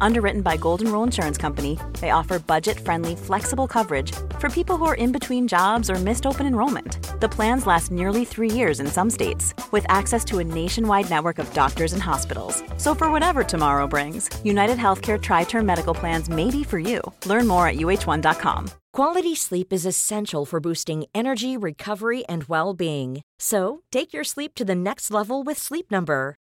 Underwritten by Golden Rule Insurance Company, they offer budget friendly, flexible coverage for people who are in between jobs or missed open enrollment. The plans last nearly three years in some states, with access to a nationwide network of doctors and hospitals. So, for whatever tomorrow brings, United Healthcare Tri Term Medical Plans may be for you. Learn more at uh1.com. Quality sleep is essential for boosting energy, recovery, and well being. So, take your sleep to the next level with Sleep Number.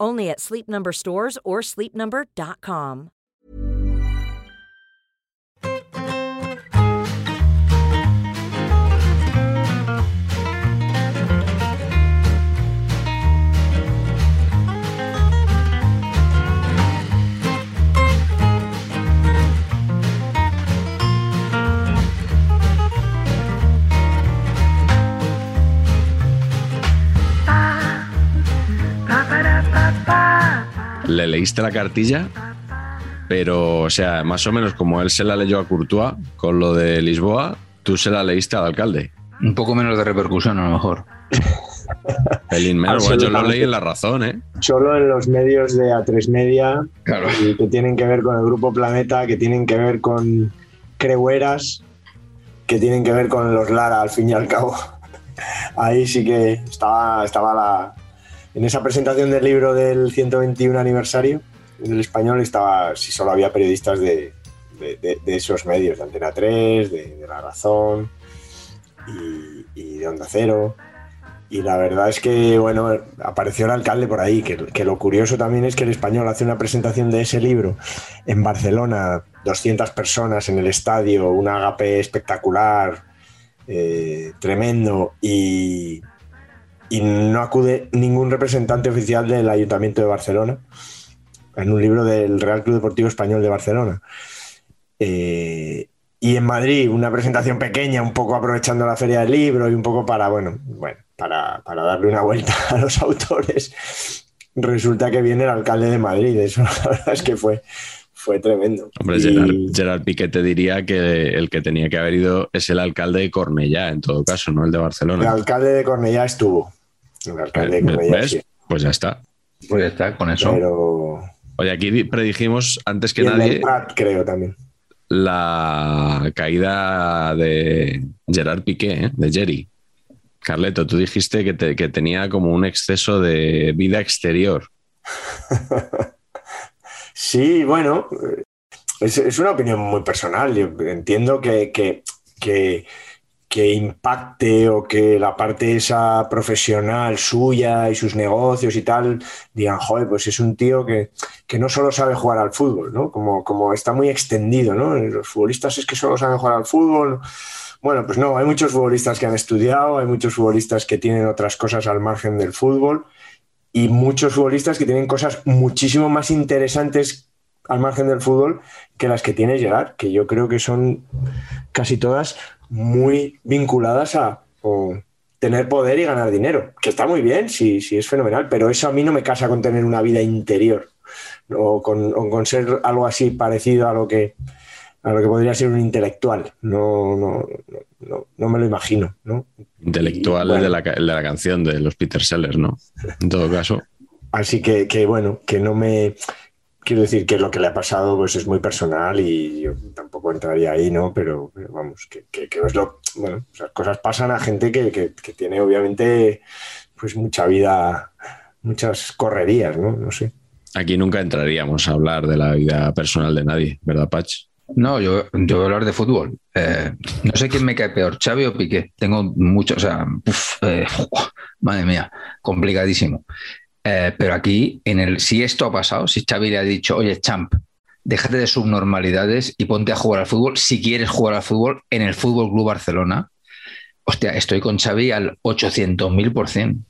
Only at Sleep Number stores or sleepnumber.com. le leíste la cartilla, pero, o sea, más o menos como él se la leyó a Courtois con lo de Lisboa, tú se la leíste al alcalde. Un poco menos de repercusión, a lo mejor. Pelín menos, bueno, yo lo leí en la razón, ¿eh? Solo en los medios de A3 Media, y que tienen que ver con el Grupo Planeta, que tienen que ver con Creueras, que tienen que ver con los Lara, al fin y al cabo. Ahí sí que estaba, estaba la, en esa presentación del libro del 121 aniversario del español estaba, si solo había periodistas de, esos medios, de Antena 3, de, La Razón y, de Onda Cero. Y la verdad es que, bueno, apareció el alcalde por ahí, que, lo curioso también es que el español hace una presentación de ese libro en Barcelona, 200 personas en el estadio, un agape espectacular, eh, tremendo, y, y no acude ningún representante oficial del Ayuntamiento de Barcelona en un libro del Real Club Deportivo Español de Barcelona. Eh, y en Madrid, una presentación pequeña, un poco aprovechando la feria del libro y un poco para, bueno, bueno para, darle una vuelta a los autores. Resulta que viene el alcalde de Madrid. Eso la verdad es que fue, fue tremendo. Hombre, Gerard, Gerard, Piqué te diría que el que tenía que haber ido es el alcalde de Cornellá, en todo caso, no el de Barcelona. El alcalde de Cornellá estuvo. Pues ya está. Pues ya está, con eso. Pero... Oye, aquí predijimos antes que nadie. creo también. La caída de Gerard Piqué, ¿eh? de Jerry. Carleto, tú dijiste que, tenía como un exceso de vida exterior. sí, bueno, es, una opinión muy personal. Yo entiendo que, que que impacte o que la parte esa profesional suya y sus negocios y tal digan, joder, pues es un tío que, no solo sabe jugar al fútbol, ¿no? Como, como está muy extendido, ¿no? Los futbolistas es que solo saben jugar al fútbol. Bueno, pues no, hay muchos futbolistas que han estudiado, hay muchos futbolistas que tienen otras cosas al margen del fútbol y muchos futbolistas que tienen cosas muchísimo más interesantes al margen del fútbol que las que tiene Gerard, que yo creo que son casi todas muy vinculadas a tener poder y ganar dinero, que está muy bien, sí, sí, es fenomenal, pero eso a mí no me casa con tener una vida interior o con, ser algo así parecido a lo que a lo que podría ser un intelectual. No, no, no, no me lo imagino. ¿no? Intelectual de, la, de, la, canción de los Peter Sellers, ¿no? En todo caso. Así que, que bueno, que no me quiero decir que lo que le ha pasado pues es muy personal y yo tampoco entraría ahí, ¿no? Pero, vamos, que, que, es lo... Bueno, esas cosas pasan a gente que, que, tiene obviamente pues mucha vida, muchas correrías, ¿no? No sé. Aquí nunca entraríamos a hablar de la vida personal de nadie, ¿verdad, Pach? No, yo, yo voy a hablar de fútbol. Eh, no sé quién me cae peor, Xavi o Piqué. Tengo mucho, o sea, eh, madre mía, complicadísimo. Eh, pero aquí, en el, si esto ha pasado, si Xavi le ha dicho, oye, champ, déjate de subnormalidades y ponte a jugar al fútbol, si quieres jugar al fútbol, en el Fútbol Club Barcelona, hostia, estoy con Xavi al 800.000%.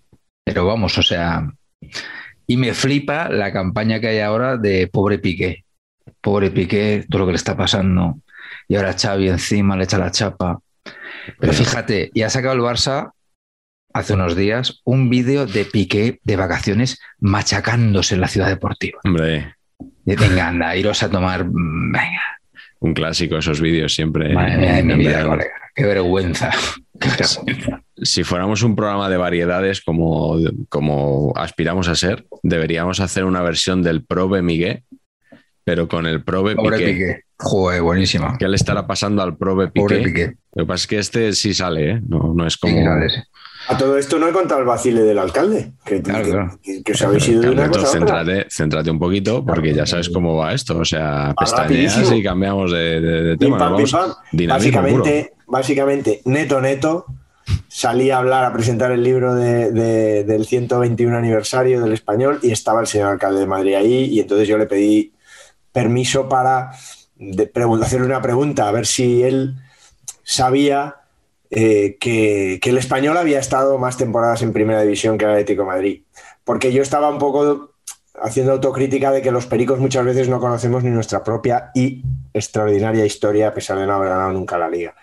Pero vamos, o sea, y me flipa la campaña que hay ahora de pobre Piqué. Pobre Piqué, todo lo que le está pasando. Y ahora Xavi encima le echa la chapa. Pero fíjate, y ha sacado el Barça hace unos días un vídeo de Piqué de vacaciones machacándose en la ciudad deportiva. Hombre. Venga, anda, iros a tomar. Venga. Un clásico esos vídeos siempre. Qué vergüenza. Si fuéramos un programa de variedades como, como aspiramos a ser, deberíamos hacer una versión del Probe Miguel, pero con el Probe Piqué. Piqué. Joder, buenísima. ¿Qué le estará pasando al Probe Piqué? Lo que pasa es que este sí sale, ¿eh? no, no es como. A todo esto no he contado el vacile del alcalde, que, os habéis ido de una cosa céntrate, céntrate, un poquito, porque ya sabes cómo va esto. O sea, pestañeas y cambiamos de, tema. básicamente, básicamente, neto, neto, salí a hablar, a presentar el libro del 121 aniversario del español y estaba el señor alcalde de Madrid ahí y entonces yo le pedí permiso para hacerle una pregunta, a ver si él sabía eh, que, el español había estado más temporadas en primera división que el Atlético Madrid. Porque yo estaba un poco haciendo autocrítica de que los pericos muchas veces no conocemos ni nuestra propia y extraordinaria historia, a pesar de no haber ganado nunca la liga.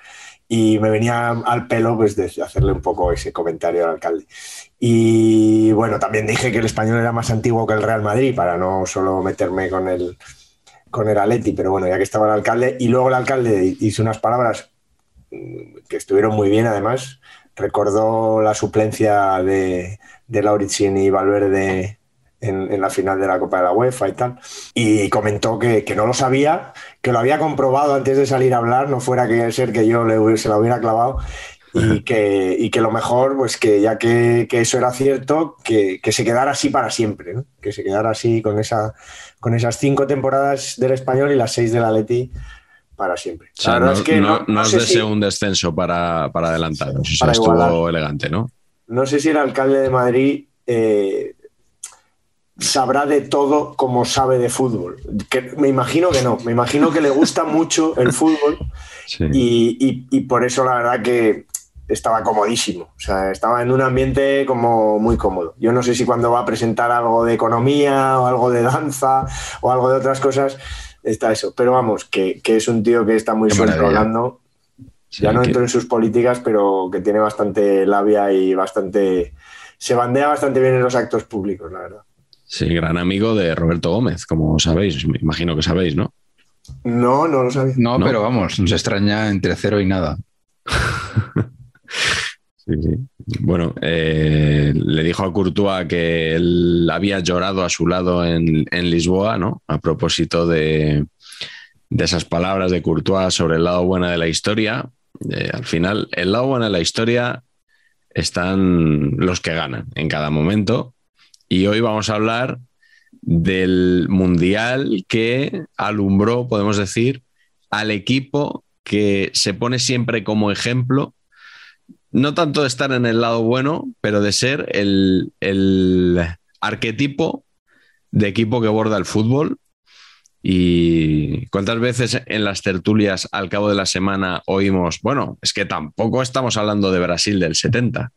Y me venía al pelo pues, de hacerle un poco ese comentario al alcalde. Y bueno, también dije que el español era más antiguo que el Real Madrid, para no solo meterme con el, con el Atleti, pero bueno, ya que estaba el alcalde, y luego el alcalde hizo unas palabras que estuvieron muy bien además. Recordó la suplencia de, de Lauritzin y Valverde en, la final de la Copa de la UEFA y tal. Y comentó que, no lo sabía, que lo había comprobado antes de salir a hablar, no fuera que ser que yo le, se la hubiera clavado. Y que, y que lo mejor, pues que ya que, eso era cierto, que, se quedara así para siempre, que se quedara así con, esa, con esas cinco temporadas del español y las seis del Atleti para siempre. no, es que no, deseo un descenso para, para adelantar. estuvo elegante, ¿no? No sé si el alcalde de Madrid eh, sabrá de todo como sabe de fútbol. me imagino que no. Me imagino que le gusta mucho el fútbol y, por eso la verdad que estaba comodísimo. O sea, estaba en un ambiente como muy cómodo. Yo no sé si cuando va a presentar algo de economía o algo de danza o algo de otras cosas está eso. Pero vamos, que, es un tío que está muy suelto hablando. ya no entro en sus políticas, pero que tiene bastante labia y bastante. Se bandea bastante bien en los actos públicos, la verdad. Sí, gran amigo de Roberto Gómez, como sabéis, me imagino que sabéis, ¿no? No, no lo sabía. No, pero vamos, nos extraña entre cero y nada. Bueno, eh, le dijo a Courtois que él había llorado a su lado en, Lisboa, ¿no? A propósito de, esas palabras de Courtois sobre el lado bueno de la historia. Eh, al final, el lado bueno de la historia están los que ganan en cada momento. Y hoy vamos a hablar del mundial que alumbró, podemos decir, al equipo que se pone siempre como ejemplo no tanto de estar en el lado bueno, pero de ser el, arquetipo de equipo que borda el fútbol. Y cuántas veces en las tertulias al cabo de la semana oímos, bueno, es que tampoco estamos hablando de Brasil del 70,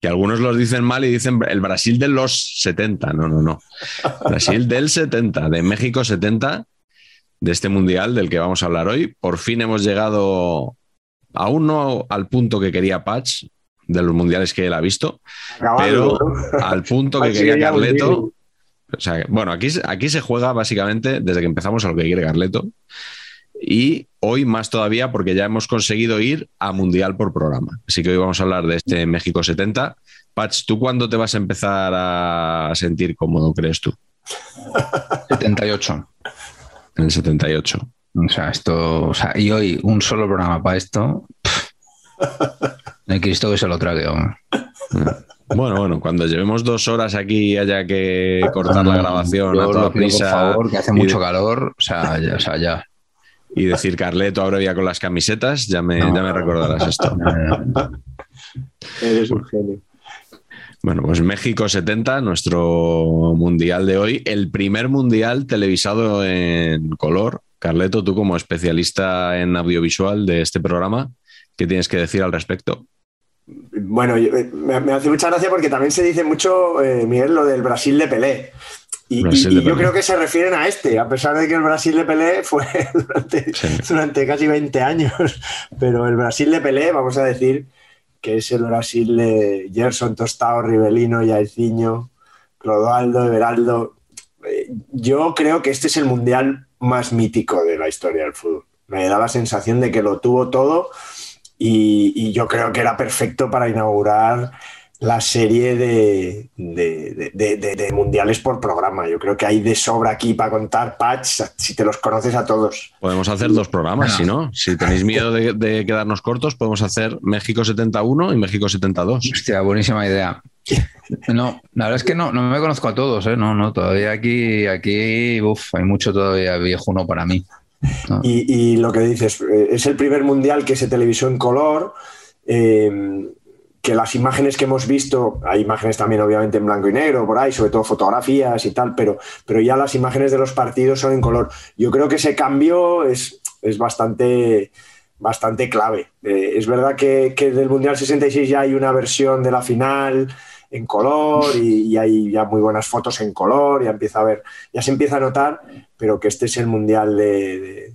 que algunos los dicen mal y dicen el Brasil de los 70, no, no, no. Brasil del 70, de México 70, de este mundial del que vamos a hablar hoy. Por fin hemos llegado aún no al punto que quería Patch de los mundiales que él ha visto, pero al punto que quería Carleto. O sea, bueno, aquí, aquí se juega básicamente desde que empezamos a lo que quiere Carleto. Y hoy más todavía porque ya hemos conseguido ir a Mundial por programa. Así que hoy vamos a hablar de este México 70. Patch, ¿tú cuándo te vas a empezar a sentir cómodo, crees tú? 78. En el 78. O sea, esto, o sea, y hoy un solo programa para esto. No hay Cristo que se lo trague. Bueno, bueno, cuando llevemos dos horas aquí y haya que cortar la grabación a toda prisa. Por favor, que hace mucho calor, o sea, ya, o sea, ya. Y decir Carleto ahora ya con las camisetas, ya me, ya me recordarás esto. Eres un genio. Bueno, pues México 70, nuestro mundial de hoy, el primer mundial televisado en color Carleto, tú como especialista en audiovisual de este programa, ¿qué tienes que decir al respecto? bueno, eh, me, hace mucha gracia porque también se dice mucho, eh, Miguel, lo del Brasil de Pelé. Y, yo creo que se refieren a este, a pesar de que el Brasil de Pelé fue durante, casi 20 años. Pero el Brasil de Pelé, vamos a decir que es el Brasil de Gerson, Tostao, Rivelino, Yaiciño, Clodoaldo, Everaldo. Eh, yo creo que este es el mundial más mítico de la historia del fútbol. Me da la sensación de que lo tuvo todo y, yo creo que era perfecto para inaugurar la serie de, de, mundiales por programa. Yo creo que hay de sobra aquí para contar, Patch, si te los conoces a todos. Podemos hacer dos programas, si no. Si tenéis miedo de, quedarnos cortos, podemos hacer México 71 y México 72. Hostia, buenísima idea. No, la verdad es que no, no me conozco a todos, ¿eh? No, no, todavía aquí, aquí, hay mucho todavía viejuno para mí. Y, lo que dices, eh, es el primer mundial que se televisó en color, eh, que las imágenes que hemos visto, hay imágenes también obviamente en blanco y negro por ahí, sobre todo fotografías y tal, pero, pero ya las imágenes de los partidos son en color. Yo creo que ese cambio es, es bastante, bastante clave. Eh, es verdad que, que, del Mundial 66 ya hay una versión de la final en color y, hay ya muy buenas fotos en color, ya empieza a ver, ya se empieza a notar, pero que este es el mundial de,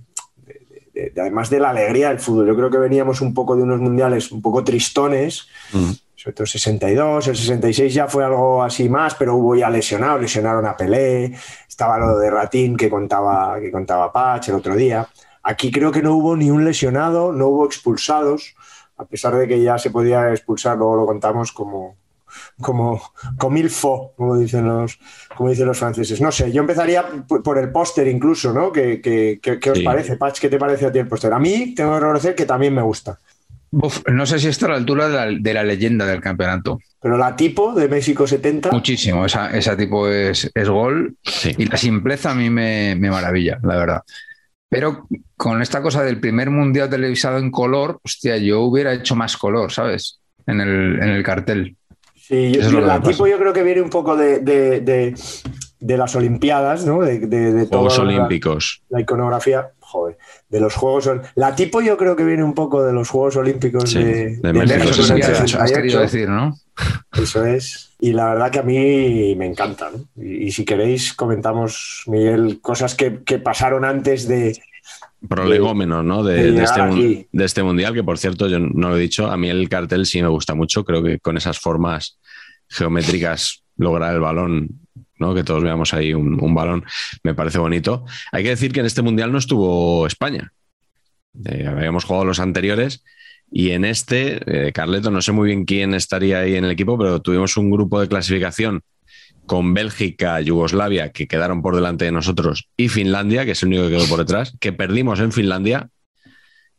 además de la alegría del fútbol. Yo creo que veníamos un poco de unos mundiales un poco tristones, mm. sobre todo el 62, el 66 ya fue algo así más, pero hubo ya lesionados, lesionaron a Pelé, estaba lo de Ratín que contaba, que contaba Pach el otro día. Aquí creo que no hubo ni un lesionado, no hubo expulsados, a pesar de que ya se podía expulsar, luego lo contamos como, como comilfo, como dicen los, como dicen los franceses. No sé, yo empezaría por el póster incluso, ¿no? ¿Qué, qué, os parece, Patch? ¿Qué te parece a ti el póster? A mí tengo que reconocer que también me gusta. no sé si está a la altura de la, leyenda del campeonato. Pero la tipo de México 70. Muchísimo, esa, tipo es, es gol. Y la simpleza a mí me, me maravilla, la verdad. Pero con esta cosa del primer mundial televisado en color, hostia, yo hubiera hecho más color, ¿sabes? En el, en el cartel. Sí, yo, tipo yo creo que viene un poco de, las Olimpiadas, ¿no? De, Juegos Olímpicos. La, iconografía, joder, de los Juegos La tipo yo creo que viene un poco de los Juegos Olímpicos de, de, México. has querido decir, ¿no? Eso es. Y la verdad que a mí me encanta, ¿no? Y, si queréis comentamos, Miguel, cosas que, que pasaron antes de, prolegómeno ¿no? De, este, de, este, mundial, que por cierto, yo no lo he dicho, a mí el cartel sí me gusta mucho, creo que con esas formas geométricas lograr el balón, ¿no? que todos veamos ahí un, balón, me parece bonito. Hay que decir que en este mundial no estuvo España, eh, habíamos jugado los anteriores. Y en este, eh, Carleto, no sé muy bien quién estaría ahí en el equipo, pero tuvimos un grupo de clasificación con Bélgica, Yugoslavia, que quedaron por delante de nosotros, y Finlandia, que es el único que quedó por detrás, que perdimos en Finlandia.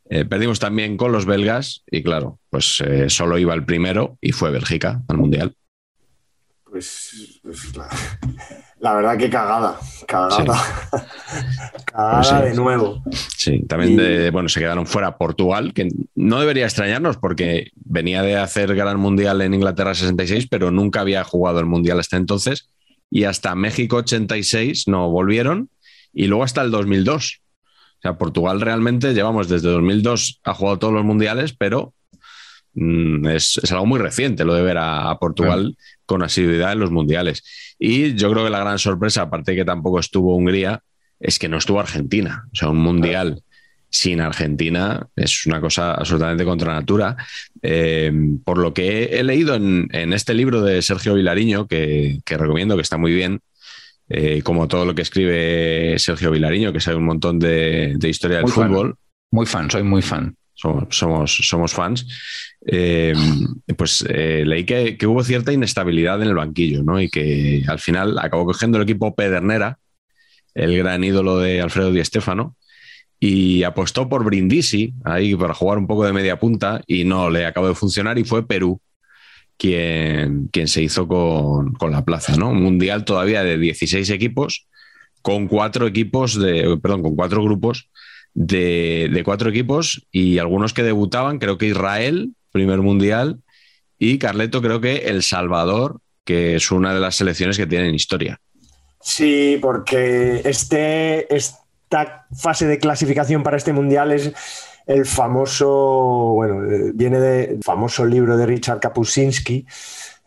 Eh, perdimos también con los belgas y claro, pues eh, solo iba el primero y fue Bélgica al Mundial. Pues, pues la verdad que cagada, cagada. cagada pues de nuevo. Sí, también bueno, se quedaron fuera Portugal, que no debería extrañarnos porque venía de hacer gran mundial en Inglaterra 66, pero nunca había jugado el mundial hasta entonces. Y hasta México 86 no volvieron y luego hasta el 2002. O sea, Portugal realmente llevamos desde 2002 ha jugado todos los mundiales, pero mm, es, algo muy reciente lo de ver a, Portugal con asiduidad en los mundiales. Y yo creo que la gran sorpresa, aparte de que tampoco estuvo Hungría, es que no estuvo Argentina. O sea, un mundial sin Argentina es una cosa absolutamente contra natura. Eh, por lo que he, leído en, este libro de Sergio Vilariño, que, recomiendo, que está muy bien, eh, como todo lo que escribe Sergio Vilariño, que sabe un montón de, historia del fútbol. Muy fan, soy muy fan. Somos, somos, fans. Eh, pues leí que, hubo cierta inestabilidad en el banquillo, ¿no? Y que al final acabó cogiendo el equipo Pedernera, el gran ídolo de Alfredo Di Stéfano, y apostó por Brindisi ahí para jugar un poco de media punta y no le acabó de funcionar y fue Perú quien, quien se hizo con, la plaza, ¿no? Un mundial todavía de 16 equipos con cuatro equipos de, perdón, con cuatro grupos de, de cuatro equipos y algunos que debutaban, creo que Israel, primer mundial, y Carleto creo que El Salvador, que es una de las selecciones que tienen historia. Sí, porque este, esta fase de clasificación para este mundial es, el famoso, bueno, eh, viene del famoso libro de Richard Kapuscinski,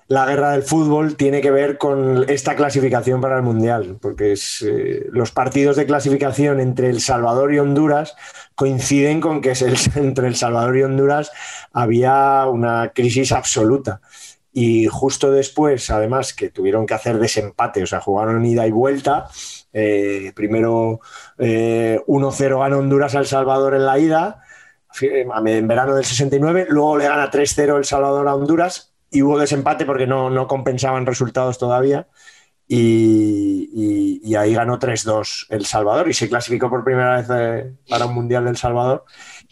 la guerra del fútbol tiene que ver con esta clasificación para el Mundial, porque eh, los partidos de clasificación entre El Salvador y Honduras coinciden con que entre El Salvador y Honduras había una crisis absoluta. Y justo después, además, que tuvieron que hacer desempate, o sea, jugaron ida y vuelta. Eh, primero 1-0 eh, gana Honduras a El Salvador en la ida, en verano del 69, luego le gana 3-0 El Salvador a Honduras y hubo desempate porque no, no compensaban resultados todavía. Y, ahí ganó 3-2 El Salvador y se clasificó por primera vez eh, para un Mundial del Salvador.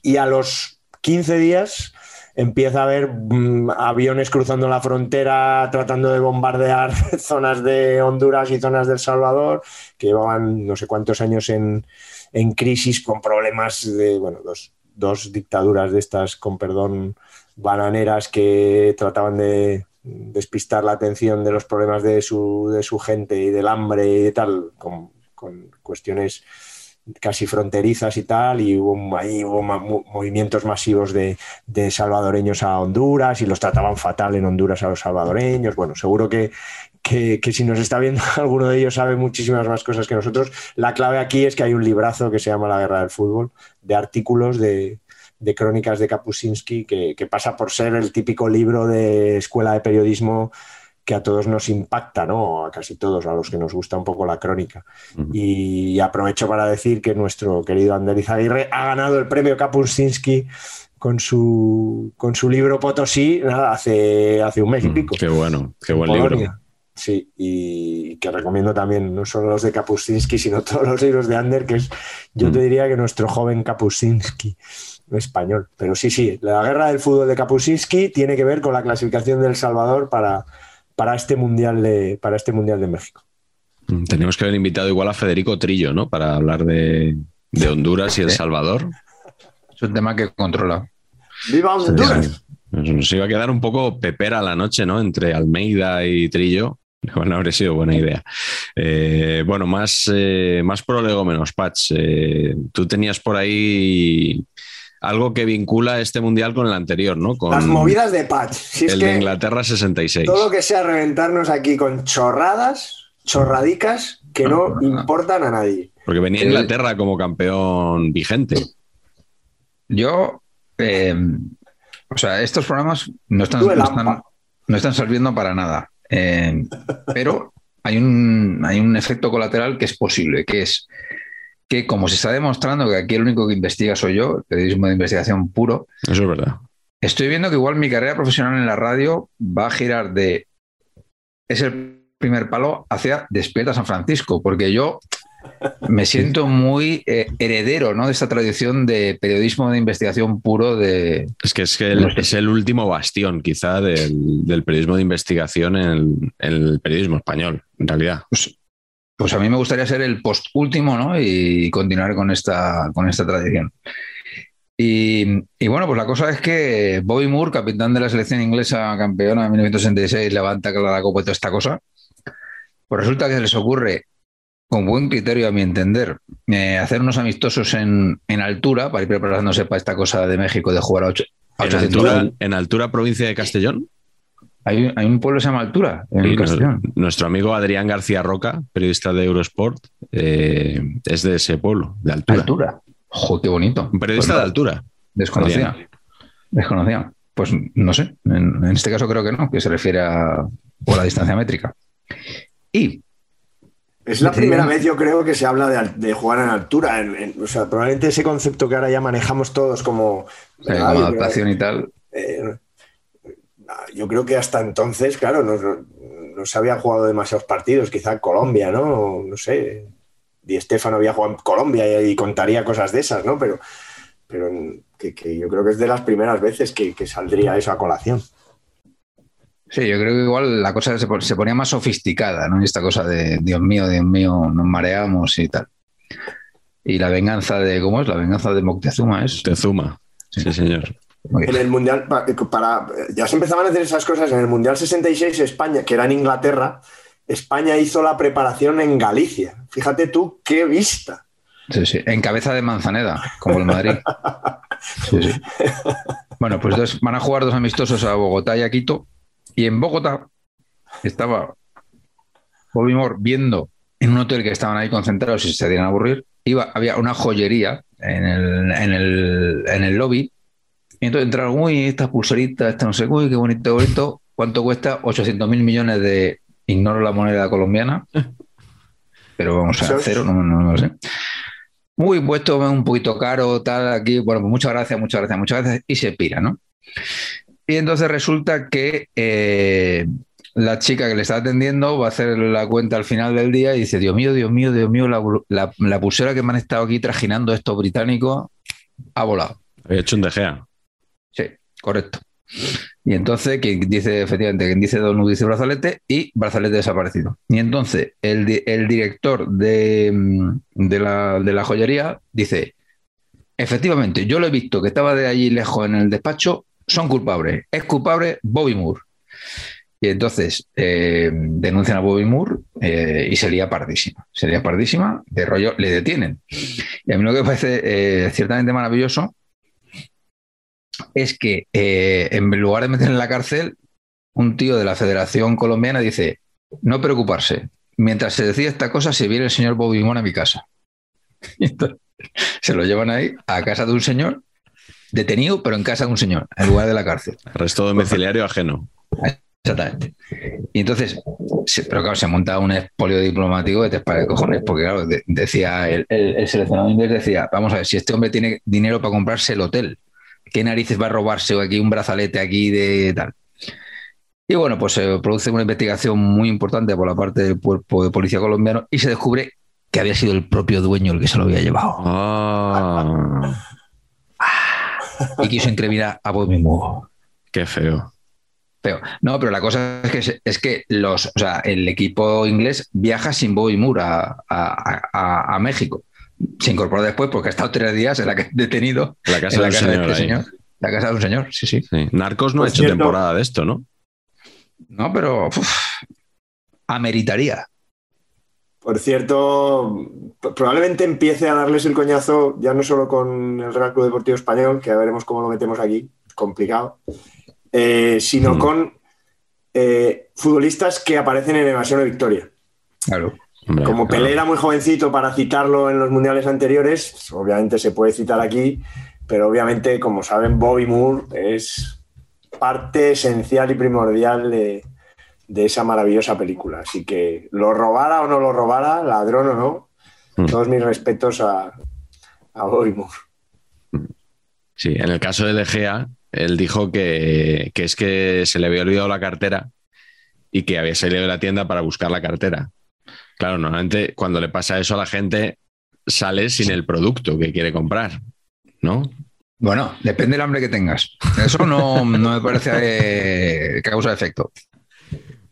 Y a los 15 días empieza a haber mm, aviones cruzando la frontera tratando de bombardear zonas de Honduras y zonas del Salvador, que llevaban no sé cuántos años en, en crisis con problemas de, bueno, dos, dos dictaduras de estas, con perdón, bananeras que trataban de despistar la atención de los problemas de su, de su gente y del hambre y tal, con, cuestiones casi fronterizas y tal, y hubo, ahí hubo movimientos masivos de, salvadoreños a Honduras y los trataban fatal en Honduras a los salvadoreños. Bueno, seguro que, que, si nos está viendo alguno de ellos sabe muchísimas más cosas que nosotros. La clave aquí es que hay un librazo que se llama La Guerra del Fútbol, de artículos de, de crónicas de Kapuscinski, que, pasa por ser el típico libro de escuela de periodismo que a todos nos impacta, ¿no? A casi todos, a los que nos gusta un poco la crónica. Y aprovecho para decir que nuestro querido Ander Aguirre ha ganado el premio Kapuscinski con su, con su libro Potosí hace, hace un mes y pico. qué bueno, qué buen libro. Sí, y que recomiendo también no solo los de Kapuscinski, sino todos los libros de Ander, que es, yo te diría que nuestro joven Kapuscinski español. Pero sí, sí, la guerra del fútbol de Kapuscinski tiene que ver con la clasificación del Salvador para, para, este, mundial de, para este Mundial de México. Mm, tenemos que haber invitado igual a Federico Trillo, ¿no? Para hablar de, Honduras y El Salvador. Es un tema que controla. ¡Viva Honduras! Nos iba a quedar un poco pepera la noche, ¿no? Entre Almeida y Trillo. Bueno, habría sido buena idea. Eh, bueno, más, eh, más menos Patch. Eh, tú tenías por ahí algo que vincula este mundial con el anterior, ¿no? Con Las movidas de Patch. el de Inglaterra 66. Todo lo que sea reventarnos aquí con chorradas, chorradicas que no, importan a nadie. Porque venía Inglaterra como campeón vigente. Yo, eh, o sea, estos programas no están, no están, sirviendo para nada. Eh, pero hay un, hay un efecto colateral que es posible, que es que como se está demostrando que aquí el único que investiga soy yo, periodismo de investigación puro. Eso es verdad. Estoy viendo que igual mi carrera profesional en la radio va a girar de es el primer palo hacia Despierta San Francisco, porque yo me siento muy eh, heredero ¿no? de esta tradición de periodismo de investigación puro de... Es que es, el, es el último bastión quizá del, periodismo de investigación en el, periodismo español, en realidad. Pues, pues a mí me gustaría ser el post último ¿no? y continuar con esta, con esta tradición. Y, bueno, pues la cosa es que Bobby Moore, capitán de la selección inglesa campeona de 1966, levanta la copa y toda esta cosa. Pues resulta que se les ocurre, con buen criterio a mi entender, eh, hacer unos amistosos en, altura para ir preparándose para esta cosa de México de jugar a 8. ¿En, altura, ¿En altura provincia de Castellón? Hay, un pueblo que se llama Altura, nuestro, amigo Adrián García Roca, periodista de Eurosport, eh, es de ese pueblo, de Altura. Altura. Joder, qué bonito. Un periodista pues de Altura. Desconocía. Desconocía. Pues no sé, en, este caso creo que no, que se refiere a la distancia métrica. Y es la primera vez, yo creo, que se habla de, jugar en altura. o sea, probablemente ese concepto que ahora ya manejamos todos como. adaptación y tal. Eh, yo creo que hasta entonces, claro, no, se habían jugado demasiados partidos, quizá Colombia, ¿no? No sé. Di Estefano había jugado en Colombia y, contaría cosas de esas, ¿no? Pero, pero que, yo creo que es de las primeras veces que, saldría eso a colación. Sí, yo creo que igual la cosa se, ponía más sofisticada, ¿no? Esta cosa de Dios mío, Dios mío, nos mareamos y tal. Y la venganza de, ¿cómo es? La venganza de Moctezuma es. Moctezuma, sí señor. En el Mundial, para, ya se empezaban a hacer esas cosas. En el Mundial 66, España, que era en Inglaterra, España hizo la preparación en Galicia. Fíjate tú qué vista. Sí, sí. En cabeza de Manzaneda, como el Madrid. Sí, sí. Bueno, pues entonces van a jugar dos amistosos a Bogotá y a Quito. Y en Bogotá estaba Bobby Moore viendo en un hotel que estaban ahí concentrados y se querían aburrir. Iba, había una joyería en el, en el, en el lobby. Y entonces entraron, uy, estas pulseritas, esta no sé, uy, qué bonito, bonito. ¿Cuánto cuesta? 800 mil millones de, ignoro la moneda colombiana, pero vamos a cero, no, no, lo sé. Muy puesto, un poquito caro, tal, aquí, bueno, pues muchas gracias, muchas gracias, muchas gracias, y se pira, ¿no? Y entonces resulta que eh, la chica que le está atendiendo va a hacer la cuenta al final del día y dice, Dios mío, Dios mío, Dios mío, la, la, pulsera que me han estado aquí trajinando estos británicos ha volado. Había hecho un DGA. Correcto. Y entonces, quien dice, efectivamente, quien dice Donu dice brazalete y brazalete desaparecido. Y entonces, el, director de, mm, de, la, joyería dice, efectivamente, yo lo he visto que estaba de allí lejos en el despacho, son culpables. Es culpable Bobby Moore. Y entonces eh, denuncian a Bobby Moore eh, y sería pardísima. Sería pardísima, de rollo, le detienen. Y a mí lo que me parece eh, ciertamente maravilloso es que en lugar de meter en la cárcel, un tío de la Federación Colombiana dice, no preocuparse, mientras se decía esta cosa, se viene el señor Bobby a mi casa. se lo llevan ahí a casa de un señor detenido, pero en casa de un señor, en lugar de la cárcel. Arresto domiciliario ajeno. Exactamente. Y entonces, pero claro, se monta un expolio diplomático de te para cojones, porque claro, decía el, seleccionado inglés decía, vamos a ver, si este hombre tiene dinero para comprarse el hotel, ¿qué narices va a robarse aquí un brazalete aquí de tal? Y bueno, pues se produce una investigación muy importante por la parte del cuerpo de policía colombiano y se descubre que había sido el propio dueño el que se lo había llevado. Ah. Y quiso incriminar a Bobby Moore. Qué feo. Feo. No, pero la cosa es que, es que los, o sea, el equipo inglés viaja sin Bobby Moore a, México. Se incorporó después porque ha estado tres días en la que ha detenido. La casa, de, este señor, La casa de un señor, sí, sí. Narcos no ha hecho temporada de esto, ¿no? No, pero ameritaría. Por cierto, probablemente empiece a darles el coñazo ya no solo con el Real Club Deportivo Español, que ya veremos cómo lo metemos aquí, complicado, eh, sino mm. con eh, futbolistas que aparecen en Evasión de Victoria. Claro. Como Pelé era muy jovencito para citarlo en los mundiales anteriores, obviamente se puede citar aquí, pero obviamente, como saben, Bobby Moore es parte esencial y primordial de, de esa maravillosa película. Así que lo robara o no lo robara, ladrón o no, mm. todos mis respetos a, a Bobby Moore. Sí, en el caso de De Gea, él dijo que, es que se le había olvidado la cartera y que había salido de la tienda para buscar la cartera. Claro, normalmente cuando le pasa eso a la gente sale sin el producto que quiere comprar, ¿no? Bueno, depende del hambre que tengas. Eso no, no me parece eh, causa efecto.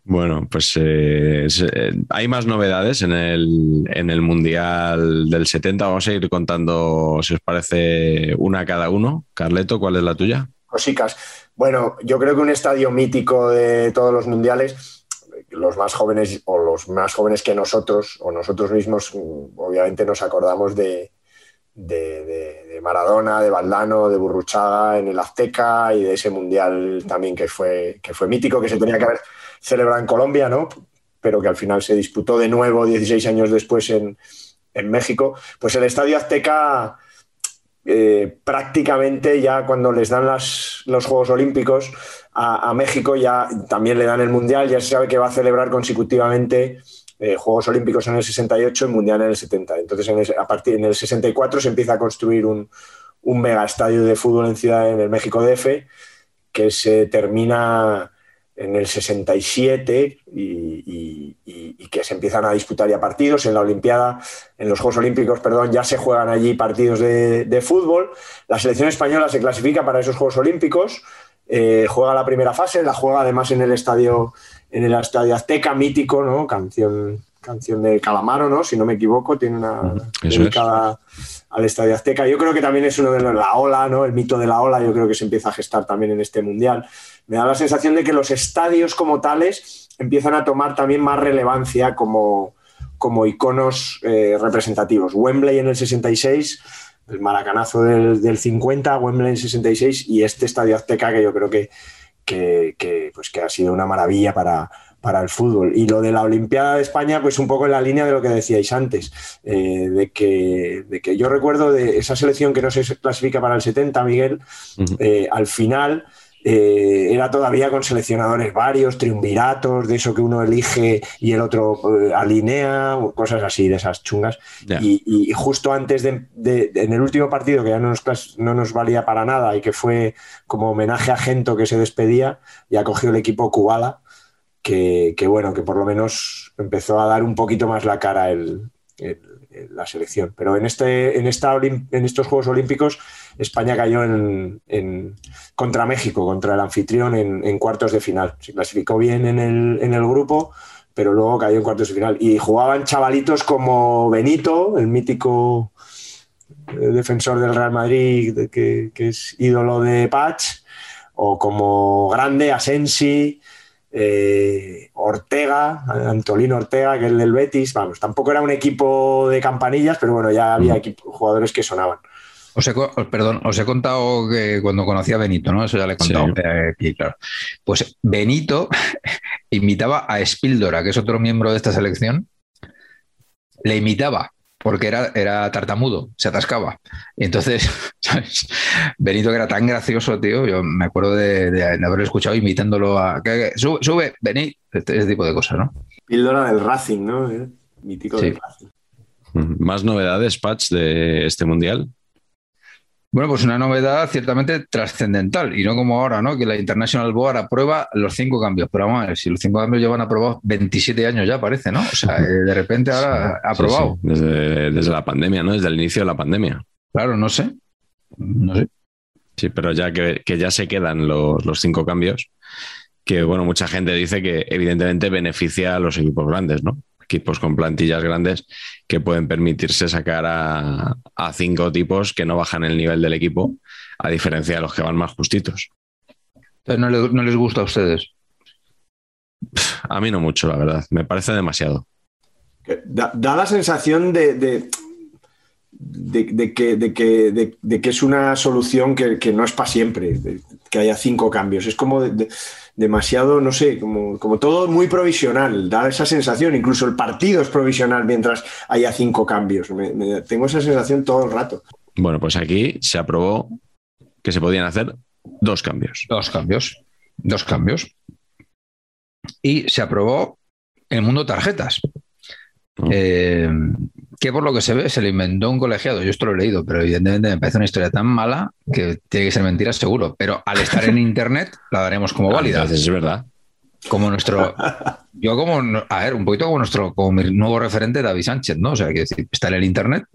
Bueno, pues eh, eh, hay más novedades en el, en el Mundial del 70. Vamos a ir contando, si os parece, una a cada uno. Carleto, ¿cuál es la tuya? Cosicas. Bueno, yo creo que un estadio mítico de todos los mundiales, los más jóvenes o los más jóvenes que nosotros, o nosotros mismos, obviamente nos acordamos de, de, Maradona, de Valdano, de Burruchaga en el Azteca y de ese mundial también que fue, que fue mítico, que se tenía que haber celebrado en Colombia, ¿no? pero que al final se disputó de nuevo 16 años después en, México. Pues el Estadio Azteca eh, prácticamente ya cuando les dan los Juegos Olímpicos a, México ya también le dan el Mundial, ya se sabe que va a celebrar consecutivamente eh, Juegos Olímpicos en el 68 y Mundial en el 70. Entonces en a partir en el 64 se empieza a construir un, un mega estadio de fútbol en Ciudad en el México DF que se termina en el 67 y, que se empiezan a disputar ya partidos en la Olimpiada, en los Juegos Olímpicos, perdón, ya se juegan allí partidos de, fútbol. La selección española se clasifica para esos Juegos Olímpicos, eh, juega la primera fase, la juega además en el estadio, en el estadio Azteca mítico, ¿no? Canción, canción de Calamaro, ¿no? Si no me equivoco, tiene una dedicada al Estadio Azteca. Yo creo que también es uno de los, la ola, ¿no? El mito de la ola, yo creo que se empieza a gestar también en este mundial me da la sensación de que los estadios como tales empiezan a tomar también más relevancia como, como iconos eh, representativos. Wembley en el 66, el maracanazo del, 50, Wembley en el 66 y este Estadio Azteca que yo creo que, que, pues que ha sido una maravilla para, para el fútbol. Y lo de la Olimpiada de España, pues un poco en la línea de lo que decíais antes, eh, de, que, de, que, yo recuerdo de esa selección que no se clasifica para el 70, Miguel, eh, al final eh, era todavía con seleccionadores varios, triunviratos, de eso que uno elige y el otro eh, alinea, cosas así, de esas chungas. Y, justo antes de, en el último partido, que ya no nos, no nos valía para nada y que fue como homenaje a Gento que se despedía, ya cogió el equipo Kubala, que, bueno, que por lo menos empezó a dar un poquito más la cara el, la selección. Pero en, este, en, esta, en estos Juegos Olímpicos España cayó en, contra México, contra el anfitrión en, cuartos de final. Se clasificó bien en el, grupo, pero luego cayó en cuartos de final. Y jugaban chavalitos como Benito, el mítico eh, defensor del Real Madrid, que, es ídolo de Patch, o como grande Asensi, eh, Ortega, Antolino Ortega, que es el del Betis. Vamos, tampoco era un equipo de campanillas, pero bueno, ya había jugadores que sonaban. Os he, perdón, os he contado que cuando conocí a Benito, ¿no? Eso ya le he contado eh, claro. Pues Benito imitaba a Spildora, que es otro miembro de esta selección. Le imitaba porque era, era tartamudo, se atascaba. Y entonces, ¿sabes? Benito, que era tan gracioso, tío, yo me acuerdo de, de, haberlo escuchado imitándolo a. sube, sube, vení, este, ese tipo de cosas, ¿no? Píldora del Racing, ¿no? Eh, mítico del Racing. ¿Más novedades, Patch, de este mundial? Bueno, pues una novedad ciertamente trascendental y no como ahora, ¿no? Que la International Board aprueba los cinco cambios. Pero vamos a ver, si los cinco cambios llevan aprobados 27 años ya parece, ¿no? O sea, eh, de repente ahora aprobado. Desde, la pandemia, ¿no? Desde el inicio de la pandemia. Claro, no sé. No sé. Sí, pero ya que, ya se quedan los, los cinco cambios, que bueno, mucha gente dice que evidentemente beneficia a los equipos grandes, ¿no? equipos con plantillas grandes que pueden permitirse sacar a, cinco tipos que no bajan el nivel del equipo, a diferencia de los que van más justitos. ¿No, les gusta a ustedes? A mí no mucho, la verdad. Me parece demasiado. Da, la sensación de, de, que, de, que, es una solución que, no es para siempre, que haya cinco cambios. Es como demasiado, no sé, como, como todo muy provisional, da esa sensación, incluso el partido es provisional mientras haya cinco cambios. tengo esa sensación todo el rato. Bueno, pues aquí se aprobó que se podían hacer dos cambios. Dos cambios, dos cambios. Y se aprobó el mundo tarjetas. Mm. Eh, que por lo que se ve se le inventó un colegiado. Yo esto lo he leído, pero evidentemente me parece una historia tan mala que tiene que ser mentira seguro. Pero al estar en internet la daremos como ah, válida. es verdad. Como nuestro, yo como, a ver, un poquito como nuestro, como mi nuevo referente David Sánchez, ¿no? O sea, que decir, está en el internet,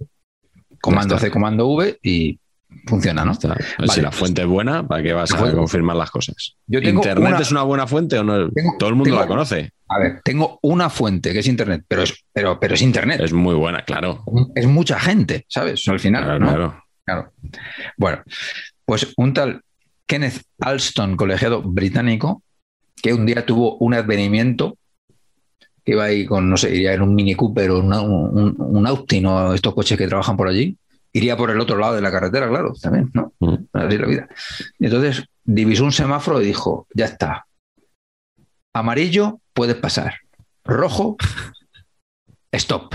comando C, comando V y funciona, ¿no? Si la fuente es buena, ¿para qué vas a confirmar las cosas? ¿Internet es una buena fuente o no? Todo el mundo la conoce. A ver, tengo una fuente que es Internet, pero es, pero, pero es Internet. Es muy buena, claro. Es mucha gente, ¿sabes? Al final. Claro, claro. claro. Bueno, pues un tal Kenneth Alston, colegiado británico, que un día tuvo un advenimiento que iba ahí con, no sé, iría en un Mini Cooper o un, un Austin o estos coches que trabajan por allí, iría por el otro lado de la carretera, claro, también, ¿no? Mm. Así la vida. Entonces divisó un semáforo y dijo, ya está. Amarillo, puedes pasar. Rojo, stop.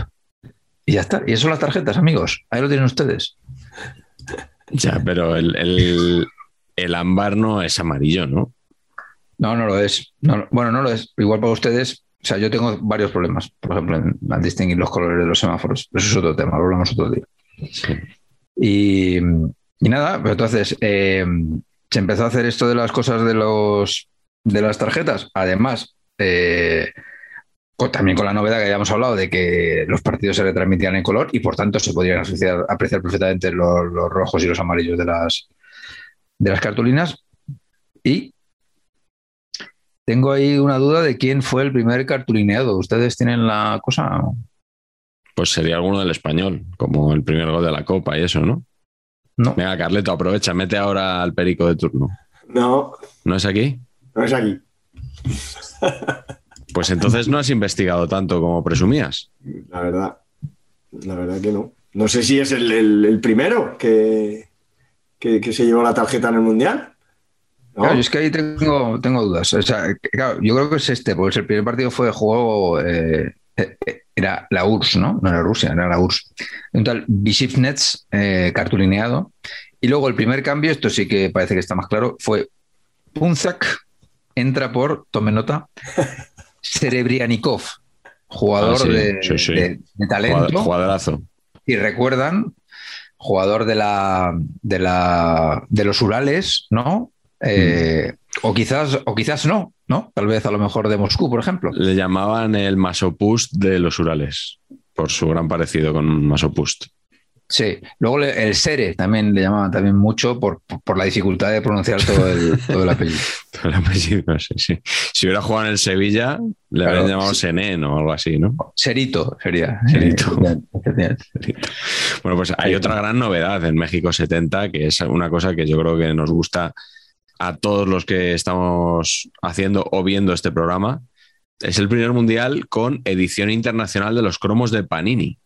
Y ya está. Y eso son las tarjetas, amigos. Ahí lo tienen ustedes. Ya, pero el, el, ámbar no es amarillo, ¿no? No, no lo es. bueno, no lo es. Igual para ustedes, o sea, yo tengo varios problemas, por ejemplo, en, distinguir los colores de los semáforos. Eso es otro tema, lo hablamos otro día. Y, nada, pues entonces eh, se empezó a hacer esto de las cosas de, los, de las tarjetas. Además, eh, también con la novedad que habíamos hablado de que los partidos se retransmitían en color y por tanto se podrían apreciar perfectamente los, rojos y los amarillos de las, de las cartulinas. Y tengo ahí una duda de quién fue el primer cartulineado. ¿Ustedes tienen la cosa? Pues sería alguno del español, como el primer gol de la Copa y eso, ¿no? No. Venga, Carleto, aprovecha, mete ahora al perico de turno. No. ¿No es aquí? No es aquí. Pues entonces no has investigado tanto como presumías. La verdad, la verdad que no. No sé si es el, primero que, que, se llevó la tarjeta en el Mundial. Claro, es que ahí tengo, tengo dudas. O sea, claro, yo creo que es este, porque el primer partido fue de juego, eh, eh, era la URSS, ¿no? No era Rusia, era la URSS. Un tal Bishivnets eh, cartulineado. Y luego el primer cambio, esto sí que parece que está más claro, fue Punzak entra por, tome nota, Serebrianikov, jugador ah, De, talento. Jugadorazo. Y recuerdan, jugador de la de la de los Urales, ¿no? Eh, o quizás, o quizás no, ¿no? Tal vez a lo mejor de Moscú, por ejemplo. Le llamaban el Masopust de los Urales, por su gran parecido con Masopust. Sí, luego el Sere también le llamaban también mucho por, la dificultad de pronunciar todo el, todo el apellido. todo el apellido, no sé, sí. Si hubiera jugado en el Sevilla, le habrían llamado Senen o algo así, ¿no? Serito sería. Serito. Bueno, pues hay otra gran novedad en México 70, que es una cosa que yo creo que nos gusta a todos los que estamos haciendo o viendo este programa. Es el primer mundial con edición internacional de los cromos de Panini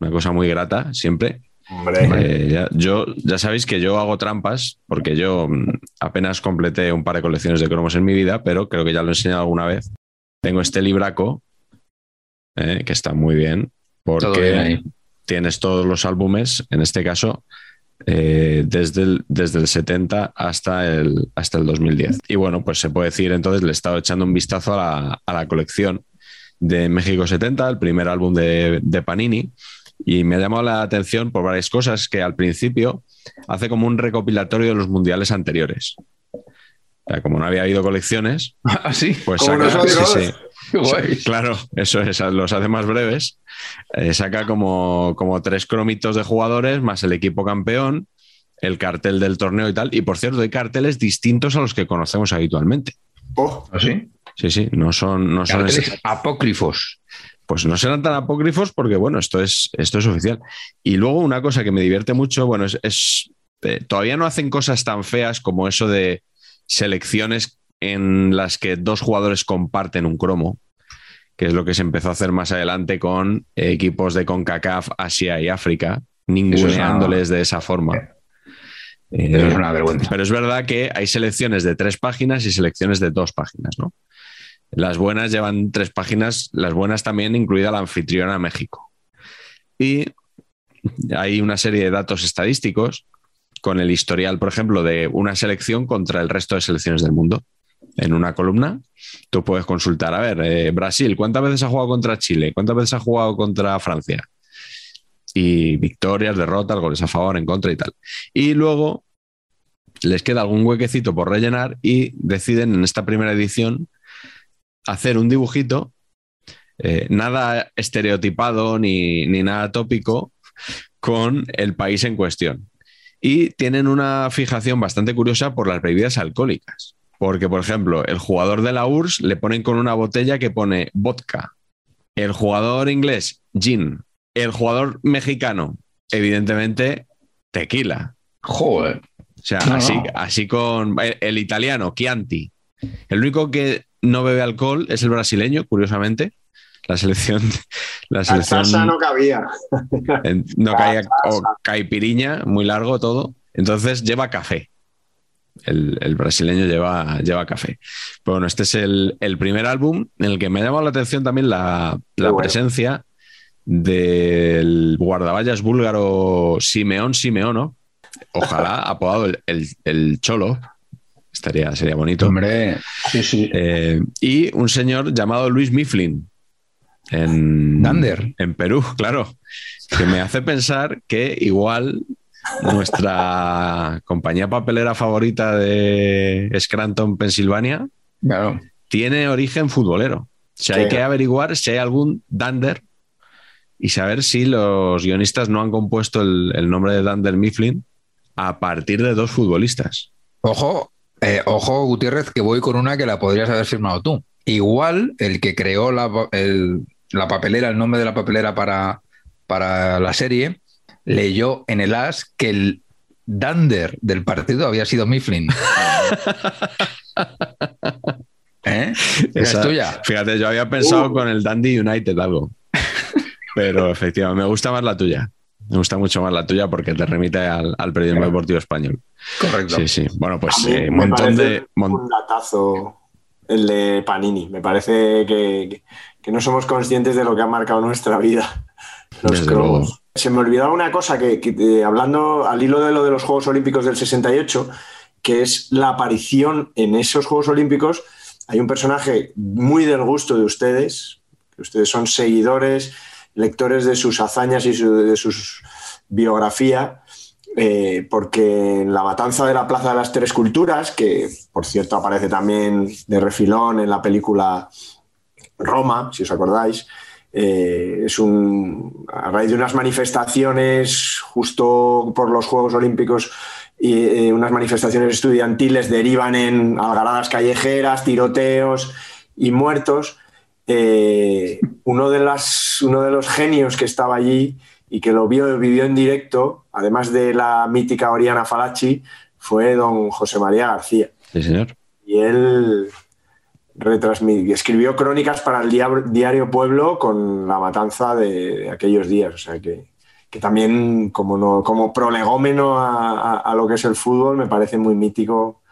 una cosa muy grata siempre. Eh, ya, yo, ya sabéis que yo hago trampas porque yo mm, apenas completé un par de colecciones de cromos en mi vida, pero creo que ya lo he enseñado alguna vez. Tengo este libraco eh, que está muy bien porque tienes todos los álbumes, en este caso, eh, desde, el, desde el 70 hasta el, hasta el 2010. Y bueno, pues se puede decir, entonces le he estado echando un vistazo a la, a la colección de México 70, el primer álbum de, de Panini. Y me ha llamado la atención por varias cosas que al principio hace como un recopilatorio de los mundiales anteriores. O sea, como no había habido colecciones, ¿Ah, pues saca, claro, eso es, los hace más breves. Eh, saca como, como tres cromitos de jugadores más el equipo campeón, el cartel del torneo y tal. Y por cierto, hay carteles distintos a los que conocemos habitualmente. Oh, ¿sí? Sí, sí, no son, no son apócrifos pues no serán tan apócrifos porque, bueno, esto es, esto es oficial. Y luego una cosa que me divierte mucho, bueno, es, eh, todavía no hacen cosas tan feas como eso de selecciones en las que dos jugadores comparten un cromo, que es lo que se empezó a hacer más adelante con equipos de CONCACAF, Asia y África, ninguneándoles de esa forma. es eh, una vergüenza. Pero es verdad que hay selecciones de tres páginas y selecciones de dos páginas, ¿no? Las buenas llevan tres páginas, las buenas también, incluida la anfitriona México. Y hay una serie de datos estadísticos con el historial, por ejemplo, de una selección contra el resto de selecciones del mundo. En una columna, tú puedes consultar, a ver, eh, Brasil, ¿cuántas veces ha jugado contra Chile? ¿Cuántas veces ha jugado contra Francia? Y victorias, derrotas, goles a favor, en contra y tal. Y luego les queda algún huequecito por rellenar y deciden en esta primera edición hacer un dibujito, eh, nada estereotipado ni, nada tópico, con el país en cuestión. Y tienen una fijación bastante curiosa por las bebidas alcohólicas. Porque, por ejemplo, el jugador de la URSS le ponen con una botella que pone vodka. El jugador inglés, gin. El jugador mexicano, evidentemente, tequila. Joder. O sea, así, así con el italiano, Chianti. El único que no bebe alcohol es el brasileño, curiosamente. La selección. La selección no cabía. no caía. O caipiriña, muy largo todo. Entonces lleva café. El, brasileño lleva, lleva café. bueno, este es el, primer álbum en el que me ha llamado la atención también la, presencia del guardaballas búlgaro Simeón Simeono. Ojalá apodado el, el Cholo, Estaría, sería bonito. Hombre, sí, sí. Eh, y un señor llamado Luis Mifflin. En, en Perú, claro. Que me hace pensar que igual nuestra compañía papelera favorita de Scranton, Pensilvania, claro. tiene origen futbolero. O sea, hay que averiguar si hay algún Dander y saber si los guionistas no han compuesto el, el nombre de Dander Mifflin a partir de dos futbolistas. Ojo, eh, ojo, Gutiérrez, que voy con una que la podrías haber firmado tú. Igual el que creó la, papelera, el nombre de la papelera para, para la serie, leyó en el as que el Dander del partido había sido Mifflin. ¿Eh? es tuya. Fíjate, yo había pensado uh. con el Dandy United algo. Pero efectivamente, me gusta más la tuya. Me gusta mucho más la tuya porque te remite al, periodismo deportivo español. Correcto. Sí, sí. Bueno, pues un montón de. Un datazo el de Panini. Me parece que, no somos conscientes de lo que ha marcado nuestra vida. Los cromos. Se me olvidaba una cosa que, eh, hablando al hilo de lo de los Juegos Olímpicos del 68, que es la aparición en esos Juegos Olímpicos. Hay un personaje muy del gusto de ustedes, que ustedes son seguidores, lectores de sus hazañas y de su biografía, eh, porque en la matanza de la Plaza de las Tres Culturas, que por cierto aparece también de refilón en la película Roma, si os acordáis, eh, es un, a raíz de unas manifestaciones justo por los Juegos Olímpicos y eh, unas manifestaciones estudiantiles derivan en algaradas callejeras, tiroteos y muertos. uno, de las, uno de los genios que estaba allí y que lo vio, vivió en directo, además de la mítica Oriana Falachi, fue don José María García. Sí, señor. Y él retransmitió, escribió crónicas para el diario Pueblo con la matanza de, aquellos días. O sea que, también, como, no, como prolegómeno a, lo que es el fútbol, me parece muy mítico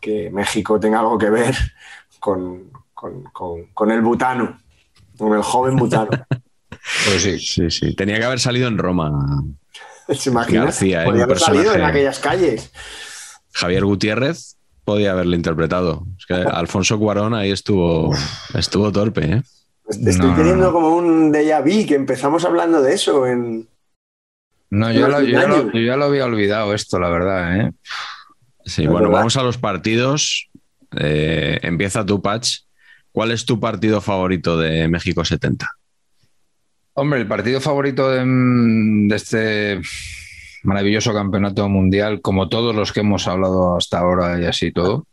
que México tenga algo que ver con, con el butano, con el joven butano. Pues sí. Sí, sí. Tenía que haber salido en Roma. ¿Se imagina? García, ¿eh? Podría haber salido en aquellas calles. Javier Gutiérrez podía haberle interpretado. Es que Alfonso Cuarón ahí estuvo, estuvo torpe. ¿eh? Estoy teniendo como un déjà vu que empezamos hablando de eso en. No, yo, ya lo había olvidado esto, la verdad. ¿eh? Sí, bueno, vamos a los partidos. Eh, empieza tu patch. ¿Cuál es tu partido favorito de México 70? Hombre, el partido favorito de, este maravilloso campeonato mundial, como todos los que hemos hablado hasta ahora y así todo,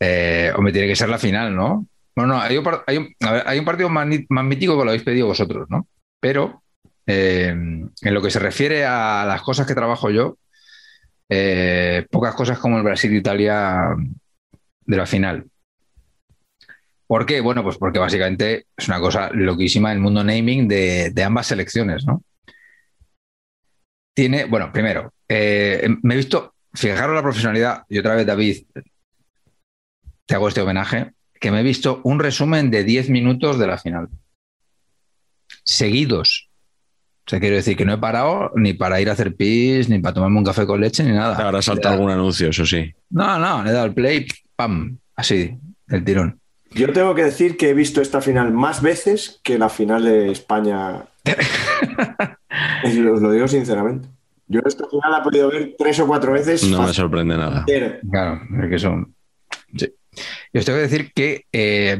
eh, hombre, tiene que ser la final, ¿no? Bueno, no, hay un, partido más, mítico que lo habéis pedido vosotros, ¿no? Pero eh, en lo que se refiere a las cosas que trabajo yo, eh, pocas cosas como el Brasil-Italia de la final. ¿Por qué? Bueno, pues porque básicamente es una cosa loquísima el mundo naming de, ambas selecciones, ¿no? Tiene, bueno, primero, eh, me he visto, fijaros la profesionalidad, y otra vez David, te hago este homenaje, que me he visto un resumen de 10 minutos de la final. Seguidos. O sea, quiero decir que no he parado ni para ir a hacer pis, ni para tomarme un café con leche, ni nada. Te habrá saltado algún anuncio, eso sí. No, no, le he dado el play, pam, así, el tirón. Yo tengo que decir que he visto esta final más veces que la final de España. Os lo digo sinceramente. Yo esta final la he podido ver tres o cuatro veces. No me sorprende nada. Claro, es que son. Sí. Yo os tengo que decir que eh,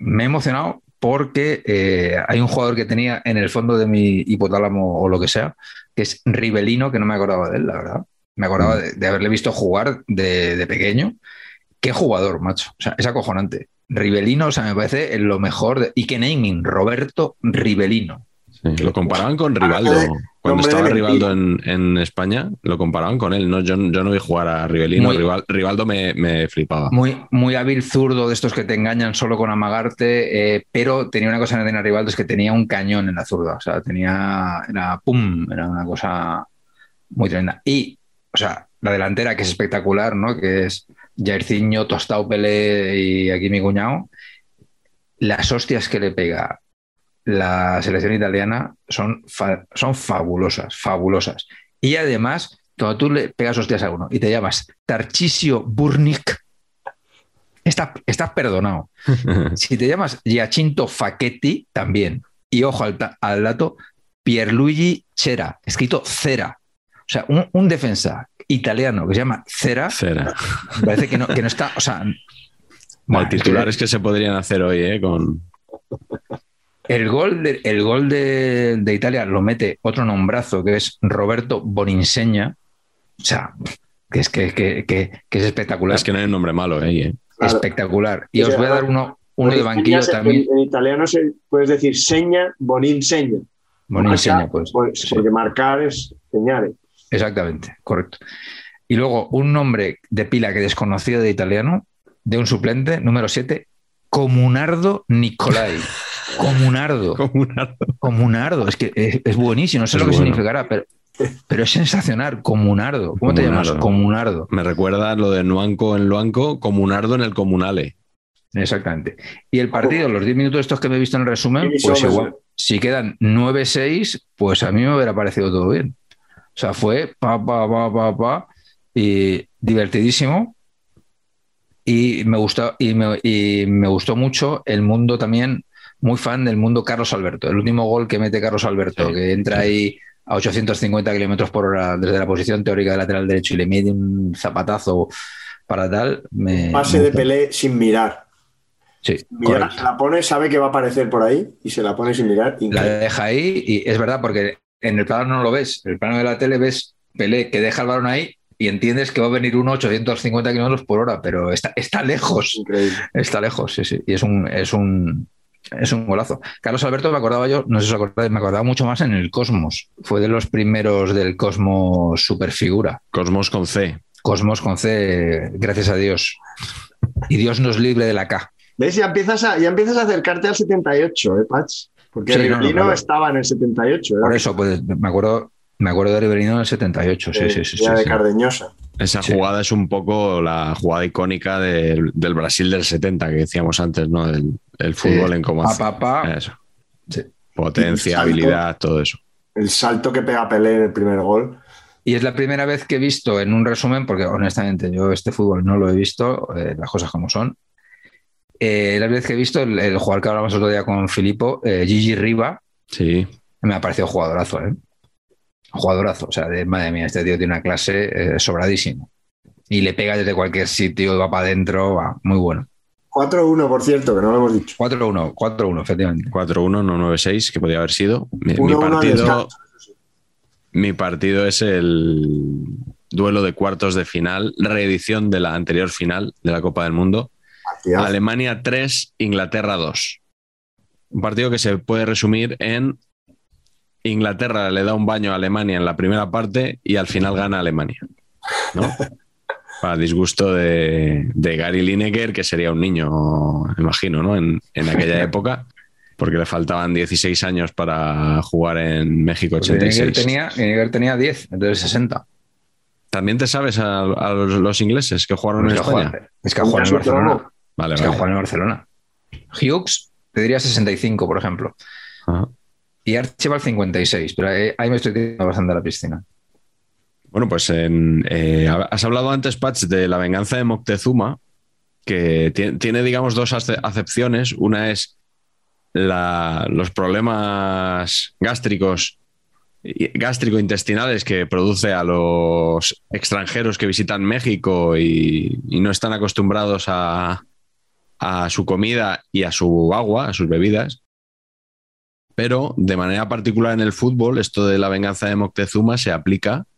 me he emocionado porque eh, hay un jugador que tenía en el fondo de mi hipotálamo o lo que sea, que es Rivelino, que no me acordaba de él, la verdad. Me acordaba mm. de, haberle visto jugar de, de, pequeño. Qué jugador, macho. O sea, es acojonante. Rivelino, o sea, me parece lo mejor. De... Y que naming, Roberto Rivelino. Lo comparaban con Rivaldo. Cuando estaba Rivaldo en, España, lo comparaban con él. No, yo, no vi jugar a Rivelino. Rivaldo me, flipaba. Muy, muy hábil zurdo de estos que te engañan solo con amagarte. Eh, pero tenía una cosa en tenía Rivaldo, es que tenía un cañón en la zurda. O sea, tenía. Era pum, era una cosa muy tremenda. Y, o sea, la delantera que es espectacular, ¿no? Que es Jairzinho, Tostao Pelé y aquí mi cuñado, las hostias que le pega la selección italiana son, son fabulosas, fabulosas. Y además, cuando tú le pegas hostias a uno y te llamas Tarcisio Burnik, estás, estás perdonado. si te llamas Giacinto Facchetti, también. Y ojo al, al dato, Pierluigi Cera, escrito Cera. O sea, un, un defensa italiano que se llama Cera. Cera. Parece que no, que no está. O sea. Bueno, titulares que... se podrían hacer hoy, ¿eh? Con. El gol, de, el gol de, Italia lo mete otro nombrazo que es Roberto Boninseña. O sea, que es, que, que, es espectacular. Es que no hay un nombre malo ¿eh? ¿eh? Espectacular. Y os voy a dar uno, uno de banquillo también. En, italiano se, puedes decir seña, boninseña. Boninseña, pues. Porque marcar es señales. Exactamente, correcto. Y luego un nombre de pila que desconocido de italiano, de un suplente, número 7, Comunardo Nicolai. Comunardo. Comunardo. Comunardo. Es que es, buenísimo. No sé lo que significará, pero, pero es sensacional. Comunardo. ¿Cómo te llamas? Comunardo. Me recuerda lo de Nuanco en Luanco, Comunardo en el Comunale. Exactamente. Y el partido, los 10 minutos estos que me he visto en el resumen, pues igual, si quedan 9-6, pues a mí me hubiera parecido todo bien. O sea, fue pa, pa, pa, pa, pa, y divertidísimo. Y me gustó, y me, y me gustó mucho el mundo también, muy fan del mundo Carlos Alberto. El último gol que mete Carlos Alberto, que entra ahí a 850 kilómetros por hora desde la posición teórica de lateral derecho y le mete un zapatazo para tal. Me, Pase de Pelé sin mirar. Sí, la pone, sabe que va a aparecer por ahí y se la pone sin mirar. La deja ahí y es verdad porque en el plano no lo ves. En el plano de la tele ves Pelé que deja el balón ahí y entiendes que va a venir uno 850 kilómetros por hora, pero está, está lejos. Está lejos, sí, sí. Y es un, es un, es un golazo. Carlos Alberto me acordaba yo, no sé si os acordáis, me acordaba mucho más en el Cosmos. Fue de los primeros del Cosmos superfigura. Cosmos con C. Cosmos con C, gracias a Dios. Y Dios nos libre de la K. ¿Ves? Ya empiezas a, ya empiezas a acercarte al 78, ¿eh, Patch? Porque Riverino estaba en el 78. Por eso, pues me acuerdo, me acuerdo de Riverino en el 78, sí, sí, sí. Ya de Cardeñosa. Esa jugada es un poco la jugada icónica del, Brasil del 70 que decíamos antes, ¿no? El, fútbol en cómo Eso. Potencia, habilidad, todo eso. El salto que pega Pelé en el primer gol. Y es la primera vez que he visto en un resumen, porque honestamente yo este fútbol no lo he visto, eh, las cosas como son, eh, la vez que he visto el, jugador que hablamos otro día con Filippo, eh, Gigi Riva, sí. me ha parecido jugadorazo, ¿eh? Jugadorazo. O sea, de, madre mía, este tío tiene una clase sobradísimo. Y le pega desde cualquier sitio, va para adentro, va, muy bueno. 4-1, por cierto, que no lo hemos dicho. 4-1, 4-1, efectivamente. 4-1, no 9-6, que podía haber sido. Mi, partido, mi partido es el duelo de cuartos de final, reedición de la anterior final de la Copa del Mundo. Alemania 3, Inglaterra 2. Un partido que se puede resumir en Inglaterra le da un baño a Alemania en la primera parte y al final gana Alemania. ¿no? Para disgusto de, Gary Lineker, que sería un niño, imagino, ¿no? En, aquella época, porque le faltaban 16 años para jugar en México 86. Pues tenía, tenía 10, entonces 60. ¿También te sabes a, los, ingleses que jugaron en España? es que jugaron en Barcelona. Vale, vale. en Barcelona. Hughes te diría 65, por ejemplo. Y Archibald 56, pero ahí, me estoy tirando bastante a la piscina. Bueno, pues eh, has hablado antes, Patch, de la venganza de Moctezuma, que tiene, digamos, dos acepciones. Una es los problemas gástricos gástrico-intestinales que produce a los extranjeros que visitan México y no están acostumbrados a, a su comida y a su agua, a sus bebidas. Pero de manera particular en el fútbol, esto de la venganza de Moctezuma se aplica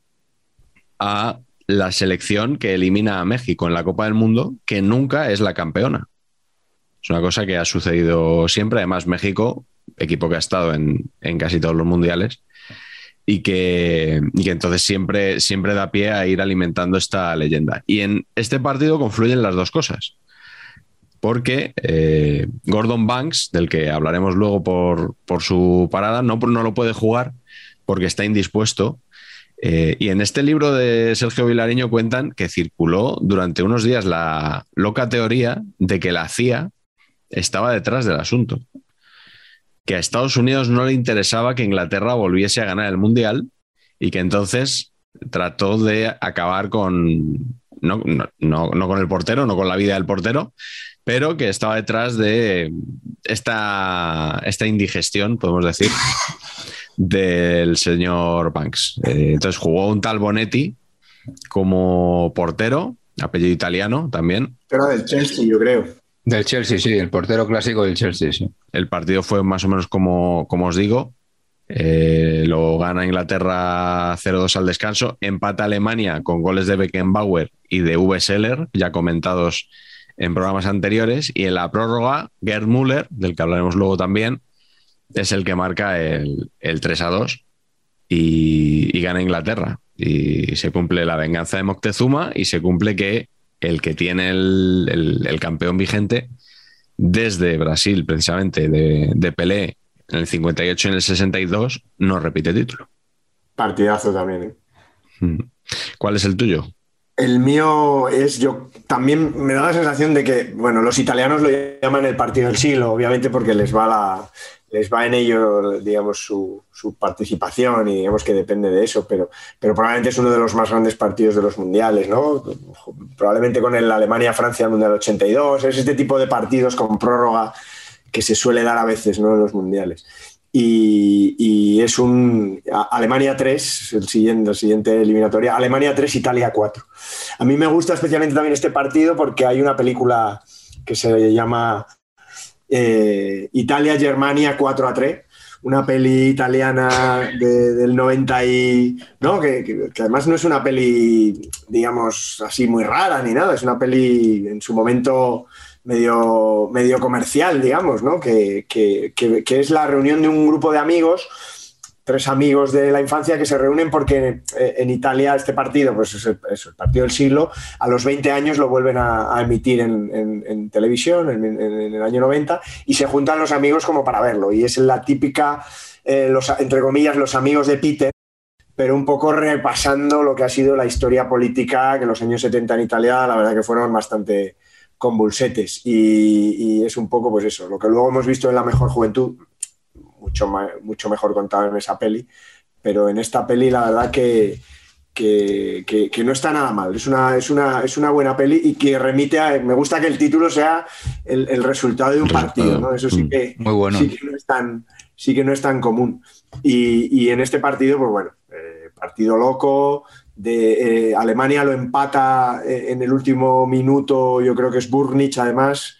a la selección que elimina a México en la Copa del Mundo, que nunca es la campeona. Es una cosa que ha sucedido siempre. Además, México, equipo que ha estado en, casi todos los mundiales, y que, entonces siempre, siempre da pie a ir alimentando esta leyenda. Y en este partido confluyen las dos cosas porque eh, Gordon Banks, del que hablaremos luego por, su parada, no, no, lo puede jugar porque está indispuesto. Eh, y en este libro de Sergio Vilariño cuentan que circuló durante unos días la loca teoría de que la CIA estaba detrás del asunto. Que a Estados Unidos no le interesaba que Inglaterra volviese a ganar el Mundial y que entonces trató de acabar con, no, con el portero, no con la vida del portero, pero que estaba detrás de esta, esta indigestión, podemos decir, del señor Banks. Eh, entonces jugó un tal Bonetti como portero, apellido italiano también. Pero del Chelsea, yo creo. Del Chelsea, sí, el portero clásico del Chelsea, sí. El partido fue más o menos como, como os digo. Eh, lo gana Inglaterra 0-2 al descanso. Empata Alemania con goles de Beckenbauer y de V. Seller, ya comentados en programas anteriores y en la prórroga, Gerd Müller, del que hablaremos luego también, es el que marca el, 3 a 2 y, gana Inglaterra. Y se cumple la venganza de Moctezuma y se cumple que el que tiene el, campeón vigente desde Brasil, precisamente, de, de Pelé en el 58 y en el 62, no repite título. Partidazo también. ¿eh? Mm. ¿Cuál es el tuyo? El mío es, yo también me da la sensación de que, bueno, los italianos lo llaman el partido del siglo, obviamente porque les va, la, les va en ello, digamos, su, participación y digamos que depende de eso, pero, pero probablemente es uno de los más grandes partidos de los mundiales, ¿no? Probablemente con el Alemania-Francia Mundial 82, es este tipo de partidos con prórroga que se suele dar a veces, ¿no? En los mundiales. Y, es un Alemania 3, el siguiente, el siguiente eliminatoria, Alemania 3, Italia 4. A mí me gusta especialmente también este partido porque hay una película que se llama eh, Italia-Germania 4 a 3, una peli italiana del 90 y... ¿no? Que, además no es una peli, digamos, así muy rara ni nada, es una peli en su momento medio, medio comercial, digamos, ¿no? Que, que, es la reunión de un grupo de amigos, tres amigos de la infancia que se reúnen porque eh, en Italia este partido, pues es el, el partido del siglo, a los 20 años lo vuelven a, a emitir en, en, en televisión en, en, el año 90 y se juntan los amigos como para verlo. Y es la típica, eh, los, entre comillas, los amigos de Peter pero un poco repasando lo que ha sido la historia política que en los años 70 en Italia, la verdad que fueron bastante, convulsetes. Y, y, es un poco, pues eso, lo que luego hemos visto en La Mejor Juventud, mucho, mucho mejor contado en esa peli, pero en esta peli la verdad que, que, que, que no está nada mal. Es una, es, una, es una buena peli y que remite a. Me gusta que el título sea el, el resultado de un partido, ¿no? Eso sí que, Muy bueno. sí que, no, es tan, sí que no es tan común. Y, y en este partido, pues bueno, eh, partido loco, de eh, Alemania lo empata eh, en el último minuto, yo creo que es Burnich además,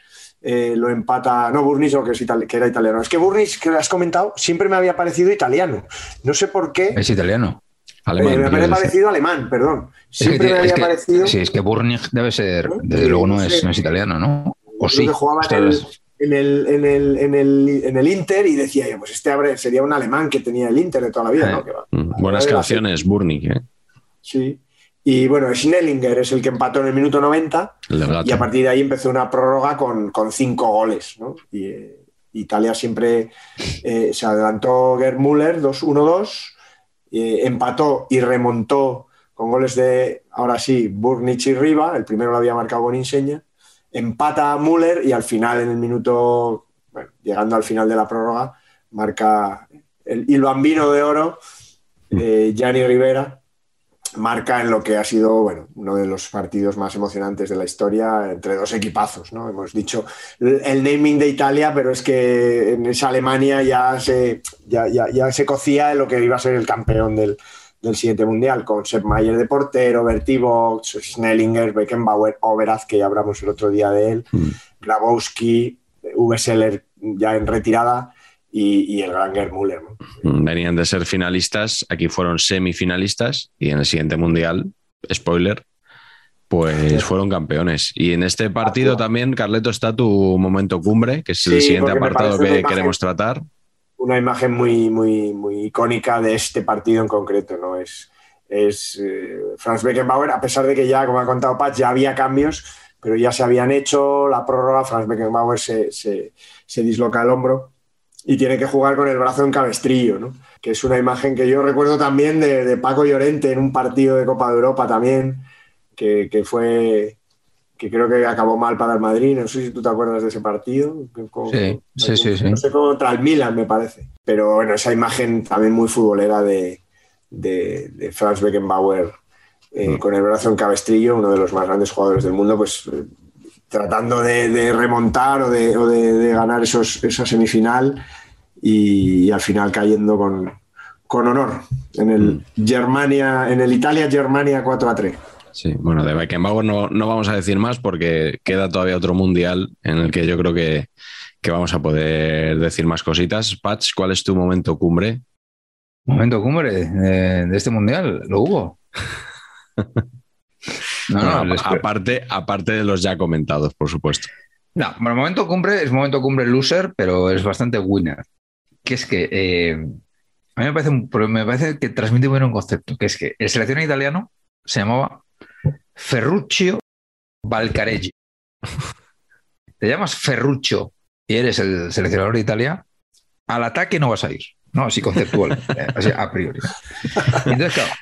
eh, lo empata, no Burnich, o que, es itali que era italiano. Es que Burnich, que has comentado, siempre me había parecido italiano. No sé por qué. Es italiano. Alemán, eh, me había parecido alemán, perdón. Siempre es que, me había es que, parecido. Sí, es que Burnich debe ser, desde luego no es, no es italiano, ¿no? O sí. Jugaba en el, en, el, en, el, en, el, en el Inter y decía yo, pues este sería un alemán que tenía el Inter de toda la vida, ¿no? Que va, mm, Buenas canciones, Burnich, ¿eh? Sí. Y bueno, Schnellinger es el que empató en el minuto 90 el y a partir de ahí empezó una prórroga con, con cinco goles. ¿no? Y, eh, Italia siempre eh, se adelantó Gerd Müller 2-1-2, eh, empató y remontó con goles de, ahora sí, Burnich y Riva, el primero lo había marcado con Inseña, empata a Müller y al final, en el minuto, bueno, llegando al final de la prórroga, marca el, el bambino de oro, Gianni Rivera, marca en lo que ha sido bueno, uno de los partidos más emocionantes de la historia entre dos equipazos. ¿no? Hemos dicho el naming de Italia, pero es que en esa Alemania ya se, ya, ya, ya se cocía en lo que iba a ser el campeón del, del siguiente mundial, con Sepp Mayer de portero, Bertie Box, Schnellinger, Beckenbauer, Oberaz, que ya hablamos el otro día de él, mm. Grabowski, Uwe Seller ya en retirada y, y el gran Gerd Müller. ¿no? Venían de ser finalistas, aquí fueron semifinalistas y en el siguiente mundial, spoiler, pues fueron campeones. Y en este partido ah, también, Carleto, está tu momento cumbre, que es sí, el siguiente apartado que imagen, queremos tratar. Una imagen muy, muy, muy icónica de este partido en concreto, ¿no? Es, es eh, Franz Beckenbauer, a pesar de que ya, como ha contado Pat, ya había cambios, pero ya se habían hecho la prórroga, Franz Beckenbauer se, se, se disloca el hombro y tiene que jugar con el brazo en cabestrillo, ¿no? que es una imagen que yo recuerdo también de, de, Paco Llorente en un partido de Copa de Europa también, que, que, fue que creo que acabó mal para el Madrid, no sé si tú te acuerdas de ese partido. Con, sí, sí, sí, sí, No sé, contra el Milan me parece, pero bueno, esa imagen también muy futbolera de, de, de Franz Beckenbauer eh, mm. con el brazo en cabestrillo, uno de los más grandes jugadores del mundo, pues tratando de, de remontar o, de, o de, ganar esos, esa semifinal y, y, al final cayendo con, con honor en el mm. Germania, en el Italia-Germania 4 a 3. Sí, bueno, de Beckenbauer no, no, vamos a decir más porque queda todavía otro mundial en el que yo creo que, que vamos a poder decir más cositas. Patch, ¿cuál es tu momento cumbre? Momento cumbre de, de este mundial, lo hubo. No, no, aparte, aparte de los ya comentados, por supuesto. No, bueno, momento cumbre es momento cumbre loser, pero es bastante winner. Que es que eh, a mí me parece, me parece que transmite bien un concepto, que es que el seleccionado italiano se llamaba Ferruccio Valcareggi. te llamas Ferruccio y eres el seleccionador de Italia, al ataque no vas a ir. No, así conceptual, eh, así a priori. Entonces, claro,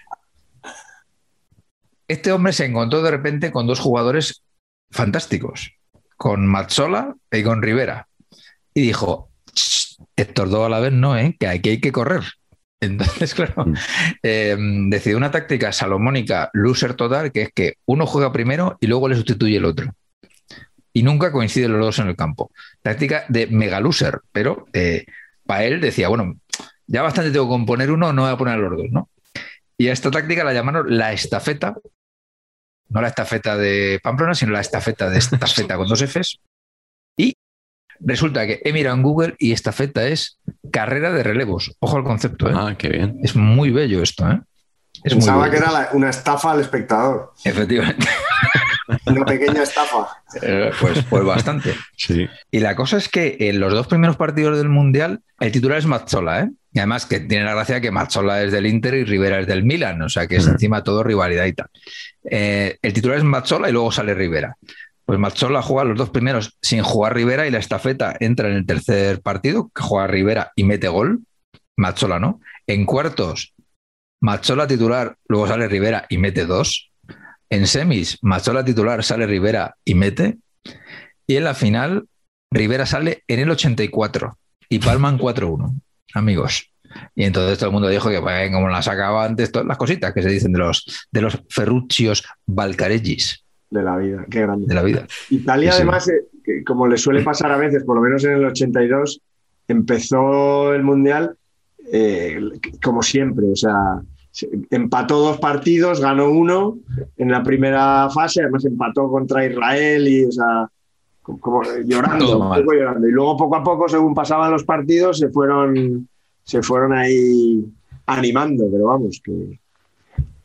este hombre se encontró de repente con dos jugadores fantásticos, con Mazzola y con Rivera. Y dijo, estos dos a la vez no, ¿eh? que aquí hay que correr. Entonces, claro, mm. eh, decidió una táctica salomónica loser total, que es que uno juega primero y luego le sustituye el otro. Y nunca coinciden los dos en el campo. Táctica de mega loser, pero eh, para él decía, bueno, ya bastante tengo que componer uno, no voy a poner los dos, ¿no? Y a esta táctica la llamaron la estafeta, no la estafeta de Pamplona, sino la estafeta de estafeta con dos Fs. Y resulta que he mirado en Google y estafeta es carrera de relevos. Ojo al concepto, ¿eh? Ah, qué bien. Es muy bello esto, ¿eh? Pensaba que era una estafa al espectador. Efectivamente. Una pequeña estafa. Eh, pues, pues bastante. Sí. Y la cosa es que en los dos primeros partidos del Mundial, el titular es Mazzola, ¿eh? Y además que tiene la gracia que Mazzola es del Inter y Rivera es del Milan, o sea que es encima todo rivalidad y tal. Eh, el titular es Mazzola y luego sale Rivera. Pues Mazzola juega los dos primeros sin jugar Rivera y la estafeta entra en el tercer partido, que juega Rivera y mete gol. Mazzola, ¿no? En cuartos, Mazzola titular, luego sale Rivera y mete dos. En semis, Mazzola titular, sale Rivera y mete. Y en la final, Rivera sale en el 84 y palman 4-1 amigos. Y entonces todo el mundo dijo que, pues, como las sacaba antes, todas las cositas que se dicen de los, de los Ferruccios Valcaregis. De la vida, qué grande. De la vida. Italia, además, eh, como le suele pasar a veces, por lo menos en el 82, empezó el Mundial eh, como siempre, o sea, empató dos partidos, ganó uno en la primera fase, además empató contra Israel y, o sea, como llorando, llorando. Y luego poco a poco, según pasaban los partidos, se fueron, se fueron ahí animando, pero vamos, que,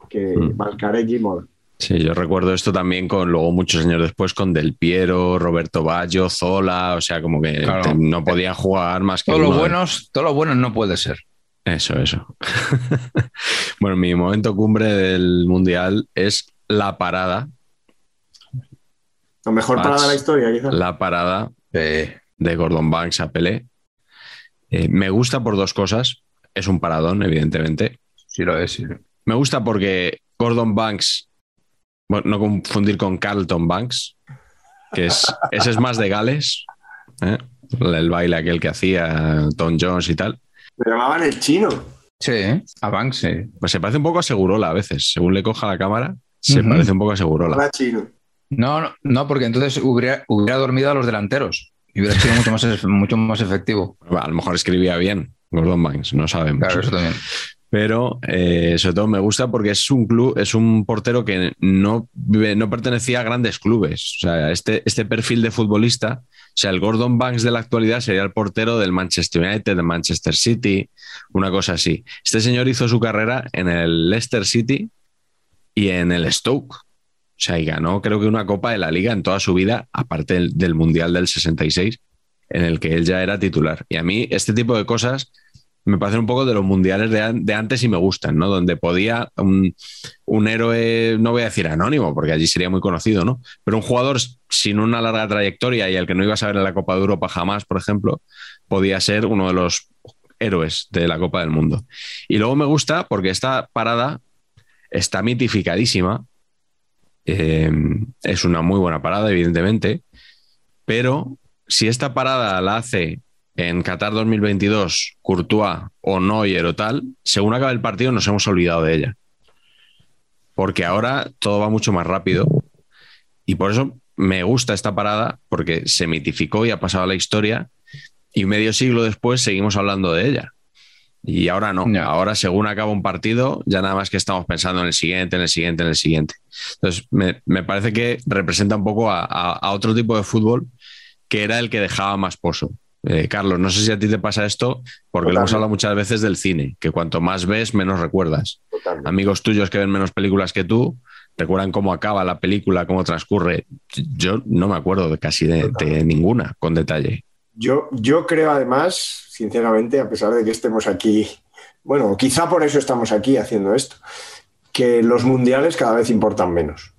que mm. mola. Sí, yo recuerdo esto también con luego muchos años después con Del Piero, Roberto Baggio, Zola, o sea, como que no podían jugar más que todos los buenos, todos los buenos no puede ser. Eso, eso. bueno, mi momento cumbre del mundial es la parada la mejor parada de la historia, quizás. La parada de, Gordon Banks a Pelé. Eh, me gusta por dos cosas. Es un paradón, evidentemente. Sí lo es, Me gusta porque Gordon Banks, bueno, no confundir con Carlton Banks, que es, ese es más de Gales, ¿eh? el baile aquel que hacía Tom Jones y tal. Me llamaban el chino. Sí, a Banks, sí. Pues se parece un poco a Segurola a veces. Según le coja la cámara, se parece un poco a Segurola. chino. No, no, porque entonces hubiera, hubiera dormido a los delanteros y hubiera sido mucho más, mucho más efectivo. A lo mejor escribía bien Gordon Banks, no sabemos. Claro, eso también. Pero eh, sobre todo me gusta porque es un club, es un portero que no, no pertenecía a grandes clubes. O sea, este, este perfil de futbolista, o sea, el Gordon Banks de la actualidad sería el portero del Manchester United, del Manchester City, una cosa así. Este señor hizo su carrera en el Leicester City y en el Stoke. O sea, y ganó creo que una Copa de la Liga en toda su vida, aparte del, Mundial del 66, en el que él ya era titular. Y a mí este tipo de cosas me parecen un poco de los mundiales de, antes y me gustan, ¿no? Donde podía un, un, héroe, no voy a decir anónimo, porque allí sería muy conocido, ¿no? Pero un jugador sin una larga trayectoria y al que no iba a saber en la Copa de Europa jamás, por ejemplo, podía ser uno de los héroes de la Copa del Mundo. Y luego me gusta porque esta parada está mitificadísima eh, es una muy buena parada, evidentemente, pero si esta parada la hace en Qatar 2022 Courtois o Neuer o tal, según acaba el partido nos hemos olvidado de ella. Porque ahora todo va mucho más rápido y por eso me gusta esta parada porque se mitificó y ha pasado a la historia y medio siglo después seguimos hablando de ella. Y ahora no. Ahora, según acaba un partido, ya nada más que estamos pensando en el siguiente, en el siguiente, en el siguiente. Entonces, me, parece que representa un poco a, otro tipo de fútbol que era el que dejaba más pozo. Eh, Carlos, no sé si a ti te pasa esto, porque lo hemos hablado muchas veces del cine, que cuanto más ves, menos recuerdas. Amigos tuyos que ven menos películas que tú, recuerdan cómo acaba la película, cómo transcurre. Yo no me acuerdo de casi de, de ninguna con detalle. Yo, yo creo además sinceramente, a pesar de que estemos aquí, bueno, quizá por eso estamos aquí haciendo esto, que los mundiales cada vez importan menos.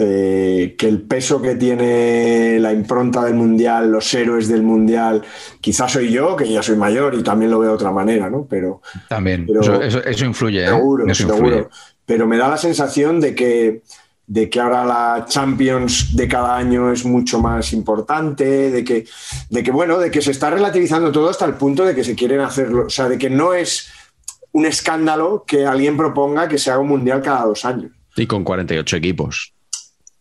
eh, que el peso que tiene la impronta del Mundial, los héroes del Mundial, quizás soy yo, que ya soy mayor y también lo veo de otra manera, ¿no? Pero, también, eso, influye. ¿eh? Seguro, seguro. Pero me da la sensación de que, de que ahora la Champions de cada año es mucho más importante, de que, de que, bueno, de que se está relativizando todo hasta el punto de que se quieren hacerlo, o sea, de que no es un escándalo que alguien proponga que se haga un mundial cada dos años. Y con 48 equipos.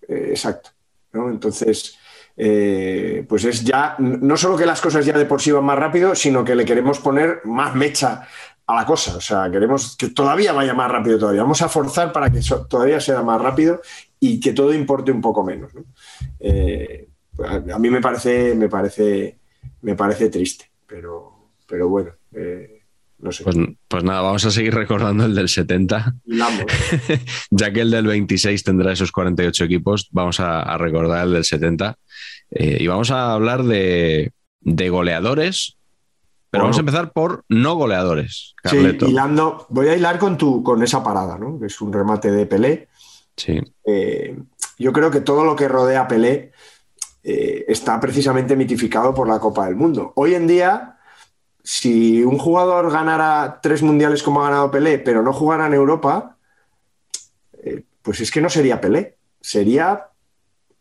Eh, exacto. Entonces, eh, pues es ya, no solo que las cosas ya de por sí van más rápido, sino que le queremos poner más mecha a la cosa. O sea, queremos que todavía vaya más rápido todavía. Vamos a forzar para que todavía sea más rápido y que todo importe un poco menos. Eh, a, mí me parece, me parece, me parece triste, pero, pero bueno. Pues, pues, nada, vamos a seguir recordando el del 70. ya que el del 26 tendrá esos 48 equipos, vamos a, recordar el del 70. Eh, y vamos a hablar de, goleadores, pero vamos a empezar por no goleadores. Sí, hilando, voy a hilar con, tu, con esa parada, ¿no? que es un remate de Pelé. Sí. Eh, yo creo que todo lo que rodea a Pelé eh, está precisamente mitificado por la Copa del Mundo. Hoy en día si un jugador ganara tres mundiales como ha ganado Pelé, pero no jugara en Europa, eh, pues es que no sería Pelé, sería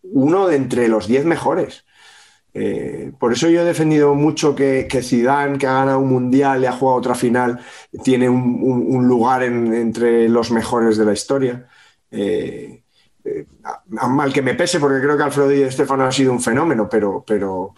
uno de entre los diez mejores. Eh, por eso yo he defendido mucho que, que, Zidane, que ha ganado un mundial y ha jugado otra final, tiene un, lugar entre los mejores de la historia. Eh, mal que me pese, porque creo que Alfredo y Estefano ha sido un fenómeno, pero, pero,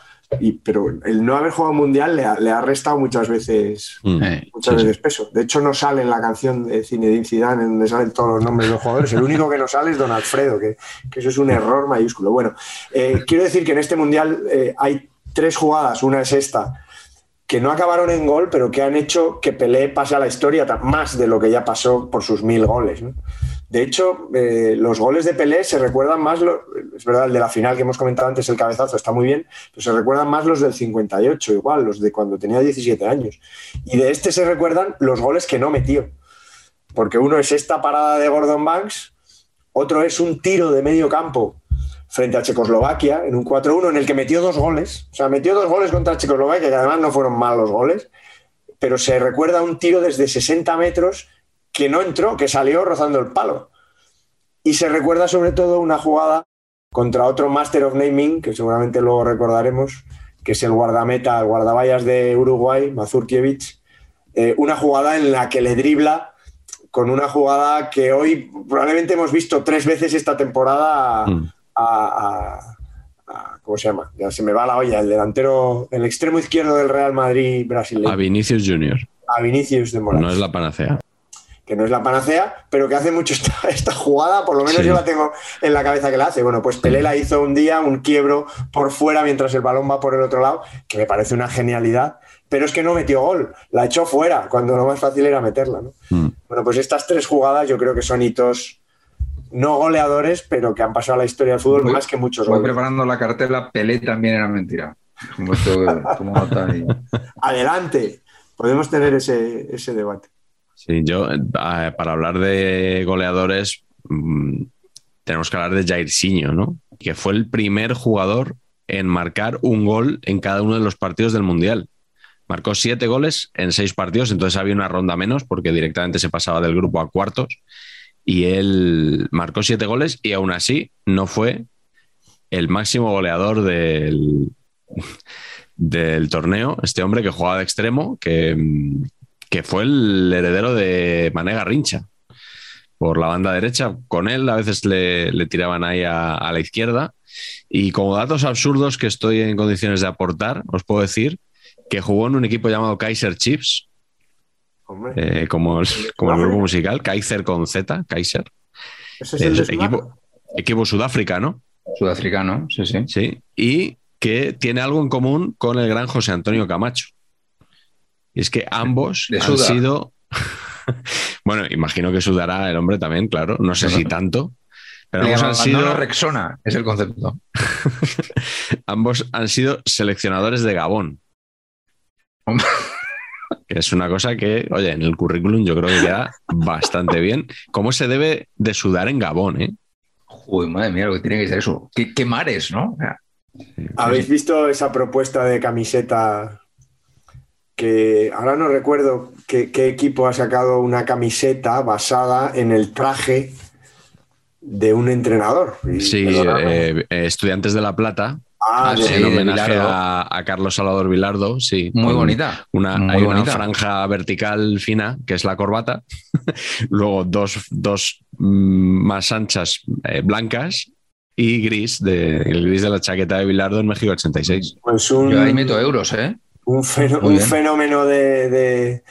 pero el no haber jugado mundial le ha, restado muchas veces, mm. muchas veces peso. De hecho, no sale en la canción de Zinedine Zidane en donde salen todos los nombres de los jugadores. El único que no sale es Don Alfredo, que, eso es un error mayúsculo. Bueno, eh, quiero decir que en este mundial eh, hay tres jugadas. Una es esta, que no acabaron en gol, pero que han hecho que Pelé pase a la historia más de lo que ya pasó por sus mil goles. ¿no? De hecho, eh, los goles de Pelé se recuerdan más, es verdad, el de la final que hemos comentado antes, el cabezazo está muy bien, pero se recuerdan más los del 58, igual, los de cuando tenía 17 años. Y de este se recuerdan los goles que no metió. Porque uno es esta parada de Gordon Banks, otro es un tiro de medio campo frente a Checoslovaquia en un 4-1 en el que metió dos goles. O sea, metió dos goles contra Checoslovaquia, que además no fueron malos goles, pero se recuerda un tiro desde 60 metros que no entró, que salió rozando el palo. Y se recuerda sobre todo una jugada contra otro Master of Naming, que seguramente luego recordaremos, que es el guardameta, el guardaballas de Uruguay, Mazurkiewicz, eh, una jugada en la que le dribla con una jugada que hoy probablemente hemos visto tres veces esta temporada mm. a, ¿cómo se llama? Ya se me va la olla, el delantero, el extremo izquierdo del Real Madrid brasileño. A Vinicius Junior. A Vinicius de Morales. No es la panacea que no es la panacea, pero que hace mucho esta, jugada, por lo menos yo la tengo en la cabeza que la hace. Bueno, pues Pelé la hizo un día, un quiebro por fuera mientras el balón va por el otro lado, que me parece una genialidad, pero es que no metió gol, la echó fuera, cuando lo más fácil era meterla. Mm. Bueno, pues estas tres jugadas yo creo que son hitos no goleadores, pero que han pasado a la historia del fútbol más que muchos voy preparando la cartela, Pelé también era mentira. Adelante, podemos tener ese debate. Sí, yo, eh, para hablar de goleadores, mm, tenemos que hablar de Jairzinho, ¿no? Que fue el primer jugador en marcar un gol en cada uno de los partidos del Mundial. Marcó siete goles en seis partidos, entonces había una ronda menos porque directamente se pasaba del grupo a cuartos. Y él marcó siete goles y aún así no fue el máximo goleador del, del torneo. Este hombre que jugaba de extremo, que, mm, que fue el heredero de Manega Rincha por la banda derecha. Con él a veces le, tiraban ahí a, la izquierda. Y como datos absurdos que estoy en condiciones de aportar, os puedo decir que jugó en un equipo llamado Kaiser Chiefs, eh, como, el, como el grupo musical, Kaiser con Z, Kaiser. ¿Ese es el, equipo, equipo sudafricano. Sudafricano, sí, sí. Sí, y que tiene algo en común con el gran José Antonio Camacho. Y es que ambos han sido. bueno, imagino que sudará el hombre también, claro. No sé si tanto. Pero ambos han sido. Rexona es el concepto. ambos han sido seleccionadores de Gabón. que es una cosa que, oye, en el currículum yo creo que queda bastante bien. ¿Cómo se debe de sudar en Gabón, eh? Uy, madre mía, lo que tiene que ser eso. ¿Qué, mares, no? ¿Habéis visto esa propuesta de camiseta que ahora no recuerdo qué, equipo ha sacado una camiseta basada en el traje de un entrenador? Sí, eh, Estudiantes de La Plata. Ah, en homenaje a, Carlos Salvador Vilardo, sí. Muy bonita. Una, hay una franja vertical fina, que es la corbata. Luego dos, dos mm, más anchas eh, blancas y gris, de, el gris de la chaqueta de Vilardo en México 86. Pues un, Yo ahí meto euros, ¿eh? Un, fenómeno de,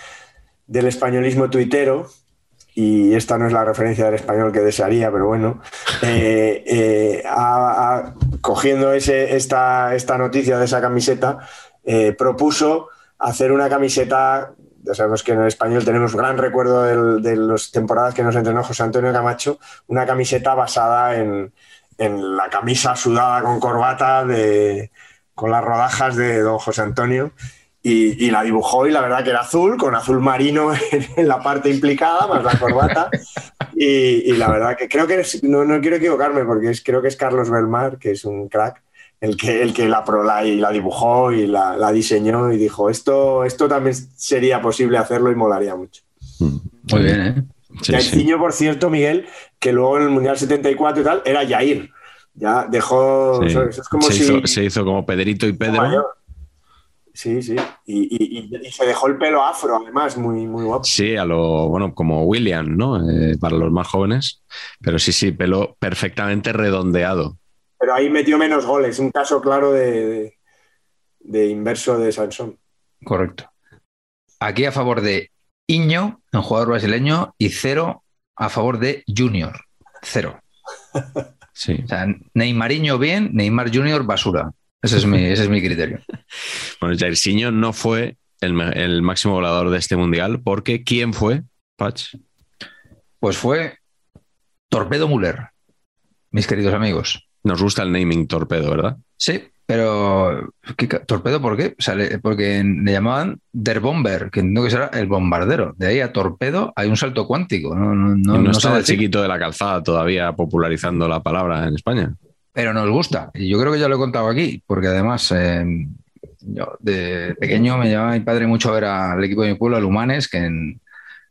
del españolismo tuitero y esta no es la referencia del español que desearía, pero bueno, eh, eh, cogiendo ese, esta, esta, noticia de esa camiseta, eh, propuso hacer una camiseta, ya sabemos que en el español tenemos gran recuerdo de las temporadas que nos entrenó José Antonio Camacho, una camiseta basada en, en la camisa sudada con corbata de, con las rodajas de don José Antonio y, la dibujó y la verdad que era azul, con azul marino en, la parte implicada, más la corbata. Y, la verdad que creo que, no, no, quiero equivocarme, porque es, creo que es Carlos Belmar, que es un crack, el que, el que la, la, la dibujó y la, diseñó y dijo, esto, esto también sería posible hacerlo y molaría mucho. Mm. Muy bien, ¿eh? Sí, el ciño, por cierto, Miguel, que luego en el Mundial 74 y tal, era Jair. Ya dejó... se, hizo, como Pedrito y Pedro. Sí, sí. Y, se dejó el pelo afro, además, muy, muy guapo. Sí, a lo, bueno, como William, ¿no? Eh, para los más jóvenes. Pero sí, sí, pelo perfectamente redondeado. Pero ahí metió menos goles, un caso claro de, inverso de Sansón. Correcto. Aquí a favor de Iño, un jugador brasileño, y cero a favor de Junior. Cero. Sí. O sea, Neymariño bien, Neymar Junior basura. Ese es mi, ese es mi criterio. bueno, Jairzinho no fue el, máximo volador de este mundial, porque ¿quién fue, Patch? Pues fue Torpedo Müller, mis queridos amigos. Nos gusta el naming Torpedo, ¿verdad? Sí, pero ¿Torpedo por qué? porque le llamaban Der Bomber, que entiendo que será el bombardero. De ahí a Torpedo hay un salto cuántico. No, no, no, no está el chiquito de la calzada todavía popularizando la palabra en España pero nos gusta. Y yo creo que ya lo he contado aquí, porque además eh, yo de pequeño me llevaba mi padre mucho a ver al equipo de mi pueblo, el Humanes, que en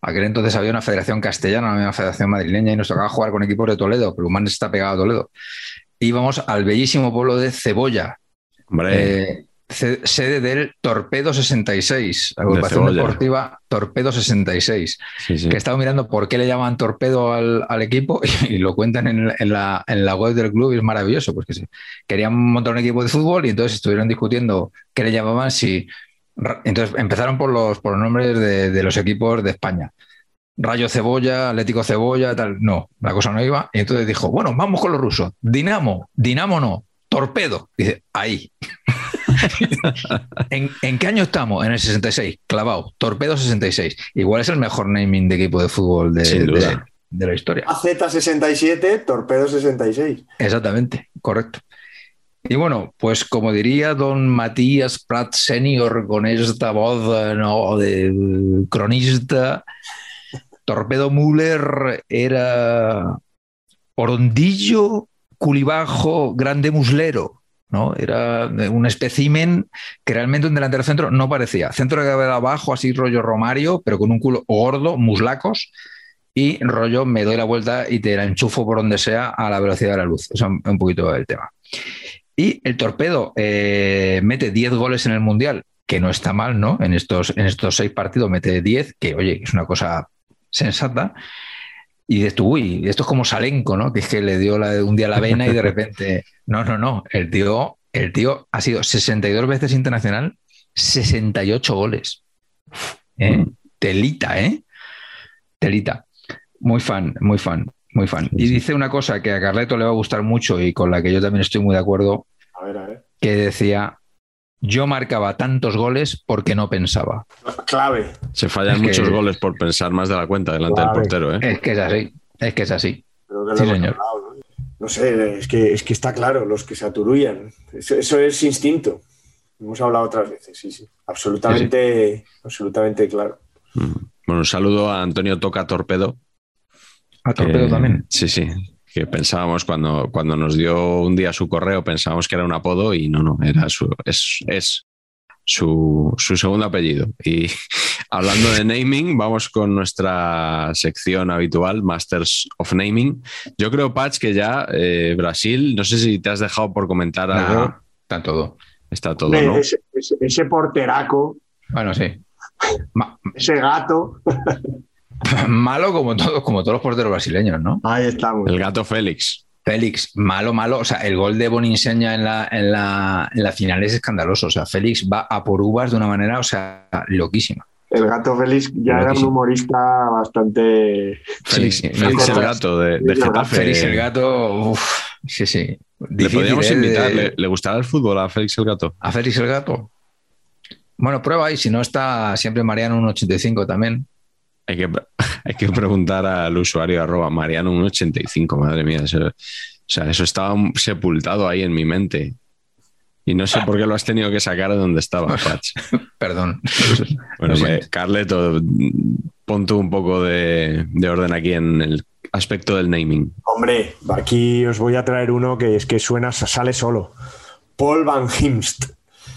aquel entonces había una federación castellana, una federación madrileña, y nos tocaba jugar con equipos de Toledo, pero Humanes está pegado a Toledo. Íbamos al bellísimo pueblo de Cebolla. Eh, sede del Torpedo 66, agrupación deportiva Torpedo 66, que he estado mirando por qué le llaman Torpedo al, equipo y, lo cuentan en, la, web del club y es maravilloso, porque sí, querían montar un equipo de fútbol y entonces estuvieron discutiendo qué le llamaban si... Entonces empezaron por los, por los nombres de, de los equipos de España. Rayo Cebolla, Atlético Cebolla, tal. No, la cosa no iba. Y entonces dijo, bueno, vamos con los rusos. Dinamo, Dinamo no, Torpedo. Dice, ahí. ¿En, qué año estamos? En el 66, clavado, Torpedo 66. Igual es el mejor naming de equipo de fútbol de, la historia. AZ67, Torpedo 66. Exactamente, correcto. Y bueno, pues como diría don Matías Prat Senior con esta voz ¿no? de cronista, Torpedo Müller era orondillo, culibajo, grande muslero. ¿no? Era un espécimen que realmente un delantero centro no parecía. Centro de gravedad abajo, así rollo Romario, pero con un culo gordo, muslacos, y rollo me doy la vuelta y te la enchufo por donde sea a la velocidad de la luz. Eso es un poquito el tema. Y el torpedo eh, mete 10 goles en el Mundial, que no está mal, ¿no? En estos, en estos seis partidos mete 10, que oye, es una cosa sensata. Y dices tú, uy, esto es como Salenco, ¿no? Que es que le dio un día la vena y de repente. No, no, no. El tío, el tío ha sido 62 veces internacional, 68 goles. ¿Eh? Mm. Telita, ¿eh? Telita. Muy fan, muy fan, muy fan. Y dice una cosa que a Carleto le va a gustar mucho y con la que yo también estoy muy de acuerdo. A ver, a ver. Que decía: Yo marcaba tantos goles porque no pensaba. Clave. Se fallan muchos goles por pensar más de la cuenta delante del portero, ¿eh? Es que es así. Es que es así. sí, señor. ¿no? sé, es que, es que está claro, los que se aturullan. Eso, es instinto. Hemos hablado otras veces, sí, sí. Absolutamente, absolutamente claro. Mm. Bueno, un saludo a Antonio Toca Torpedo. A Torpedo también. Sí, sí. Que pensábamos cuando, cuando nos dio un día su correo, pensábamos que era un apodo y no, no, era su, es, es su, su, segundo apellido. Y hablando de naming, vamos con nuestra sección habitual, Masters of Naming. Yo creo, Patch, que ya eh, Brasil, no sé si te has dejado por comentar algo. Está todo. Está todo, ¿no? Ese, ese, porteraco. Bueno, sí. ese gato. Malo como todos, como todos los porteros brasileños, ¿no? Ahí estamos. El gato Félix. Félix, malo, malo. O sea, el gol de Boninsegna en la, en, la, en la final es escandaloso. O sea, Félix va a por uvas de una manera, o sea, loquísima. El gato Félix ya era un humorista bastante. Félix, Félix el gato de, de Getafe. Félix el gato, uf, sí, sí. le podríamos invitar. ¿Le, ¿Le, gustará el fútbol a Félix el gato? ¿A Félix el gato? Bueno, prueba y si no está siempre Mariano 1.85 también. Hay que, hay que preguntar al usuario arroba Mariano 185, madre mía. Eso, o sea, eso estaba sepultado ahí en mi mente. Y no sé por qué lo has tenido que sacar de donde estaba, Patch. Perdón. Bueno, pues, Carleto, pon tú un poco de, de, orden aquí en el aspecto del naming. Hombre, aquí os voy a traer uno que es que suena, sale solo. Paul Van Himst.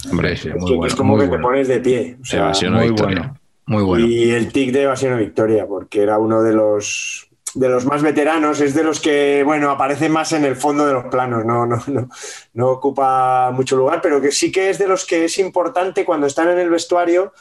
Hombre, sí, muy es, bueno, es como que bueno. te pones de pie. O sea, Evasión muy victoria. Bueno. Muy bueno. Y el tic de Evasión Victoria, porque era uno de los de los más veteranos, es de los que, bueno, aparece más en el fondo de los planos, no, no, no, no ocupa mucho lugar, pero que sí que es de los que es importante cuando están en el vestuario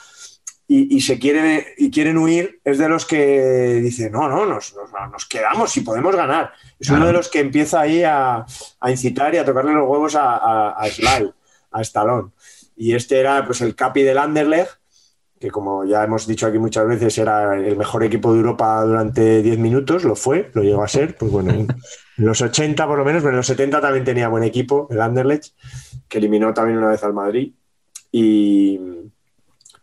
y, y se quieren, y quieren huir, es de los que dicen, no, no, nos, nos, nos quedamos y podemos ganar. Es claro. uno de los que empieza ahí a, a, incitar y a tocarle los huevos a, a, a Sly, a Stallone. Y este era pues el capi del Anderlecht, que como ya hemos dicho aquí muchas veces era el mejor equipo de Europa durante 10 minutos, lo fue, lo llegó a ser, pues bueno, en los 80 por lo menos, pero en los 70 también tenía buen equipo, el Anderlecht, que eliminó también una vez al Madrid, y,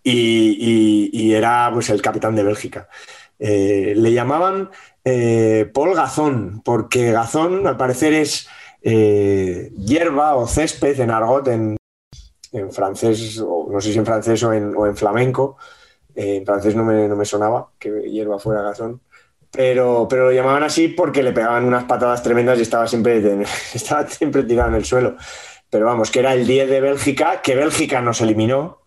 y, era pues el capitán de Bélgica. Eh, le llamaban eh, Paul Gazón, porque Gazón al parecer es eh, hierba o césped en argot en, en francés, o no sé si en francés o en, o en flamenco. Eh, en francés no me, no me, sonaba que hierba fuera gazón. Pero, pero lo llamaban así porque le pegaban unas patadas tremendas y estaba siempre, estaba siempre tirado en el suelo. Pero vamos, que era el 10 de Bélgica, que Bélgica nos eliminó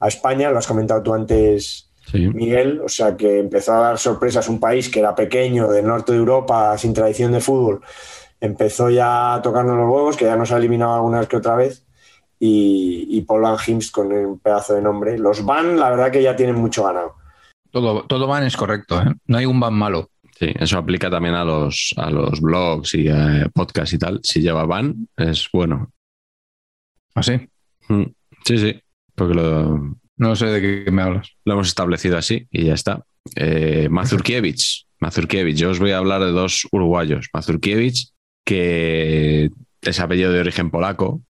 a España, lo has comentado tú antes, sí. Miguel. O sea, que empezó a dar sorpresas un país que era pequeño, del norte de Europa, sin tradición de fútbol. Empezó ya a tocarnos los huevos, que ya nos ha eliminado algunas que otra vez y, y Paul Van Himst con un pedazo de nombre. Los Van, la verdad que ya tienen mucho ganado. Todo, todo Van es correcto, ¿eh? no hay un Van malo. Sí, eso aplica también a los, a los blogs y eh, podcasts y tal. Si lleva Van, es bueno. ¿Ah, sí? Mm, sí, sí, porque lo... No sé de qué me hablas. Lo hemos establecido así y ya está. Eh, Mazurkiewicz. Mazurkiewicz. Yo os voy a hablar de dos uruguayos. Mazurkiewicz, que es apellido de origen polaco,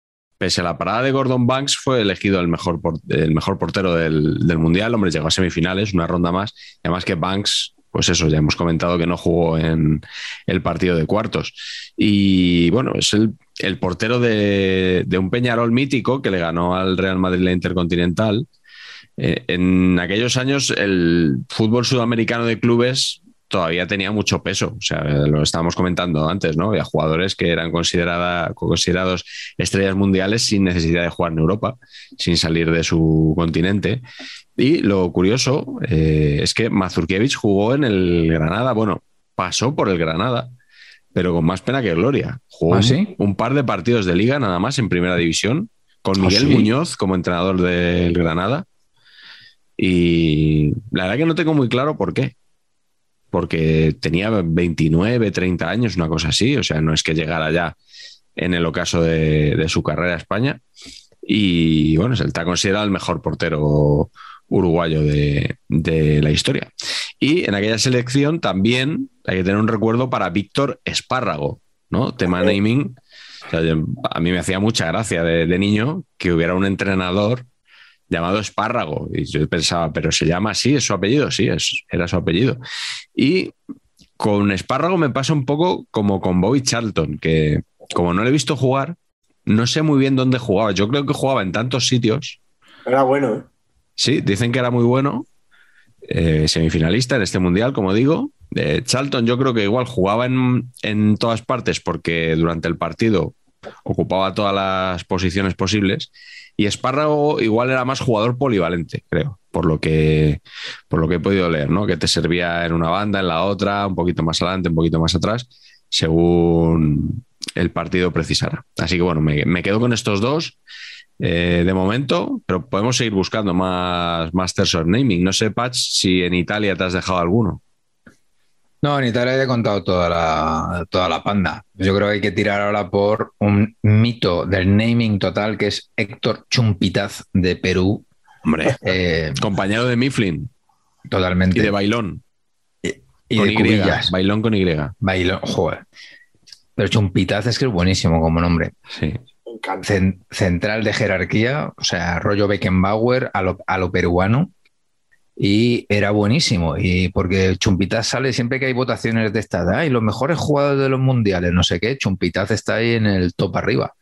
pese a la parada de Gordon Banks, fue elegido el mejor, el mejor portero del, del, Mundial. Hombre, llegó a semifinales, una ronda más. Además que Banks, pues eso, ya hemos comentado que no jugó en el partido de cuartos. Y bueno, es el, el portero de, de, un Peñarol mítico que le ganó al Real Madrid la Intercontinental. Eh, en aquellos años, el fútbol sudamericano de clubes todavía tenía mucho peso. O sea, lo estábamos comentando antes, ¿no? Había jugadores que eran considerada, considerados estrellas mundiales sin necesidad de jugar en Europa, sin salir de su continente. Y lo curioso eh, es que Mazurkiewicz jugó en el Granada, bueno, pasó por el Granada, pero con más pena que gloria. Jugó ¿Ah, sí? un, un, par de partidos de liga nada más en primera división, con Miguel ¿Ah, sí? Muñoz como entrenador del Granada. Y la verdad que no tengo muy claro por qué porque tenía 29, 30 años, una cosa así, o sea, no es que llegara ya en el ocaso de, de su carrera a España. Y bueno, se está considerado el mejor portero uruguayo de, de, la historia. Y en aquella selección también hay que tener un recuerdo para Víctor Espárrago, ¿no? Tema naming. O sea, a mí me hacía mucha gracia de, de niño que hubiera un entrenador llamado Espárrago. Y yo pensaba, pero se llama así, es su apellido, sí, es, era su apellido. Y con Espárrago me pasa un poco como con Bobby Charlton, que como no le he visto jugar, no sé muy bien dónde jugaba. Yo creo que jugaba en tantos sitios. Era bueno, ¿eh? Sí, dicen que era muy bueno. Eh, semifinalista en este mundial, como digo, Eh, Charlton yo creo que igual jugaba en, en todas partes porque durante el partido ocupaba todas las posiciones posibles y Espárrago igual era más jugador polivalente, creo, por lo que, por lo que he podido leer, ¿no? Que te servía en una banda, en la otra, un poquito más adelante, un poquito más atrás, según el partido precisara. Así que bueno, me, quedo con estos dos eh, de momento, pero podemos seguir buscando más Masters of Naming. No sé, Patch, si en Italia te has dejado alguno. No, en Italia he contado toda la, toda la panda. Yo creo que hay que tirar ahora por un mito del naming total que es Héctor Chumpitaz de Perú. Hombre, eh, compañero de Mifflin. Totalmente. Y de Bailón. Y, con y, Bailón con Y. Bailón, joder. Pero Chumpitaz es que es buenísimo como nombre. Sí. central de jerarquía, o sea, rollo Beckenbauer a lo peruano y era buenísimo. Y porque Chumpitaz sale siempre que hay votaciones de estas, y los mejores jugadores de los mundiales, no sé qué, Chumpitaz está ahí en el top arriba.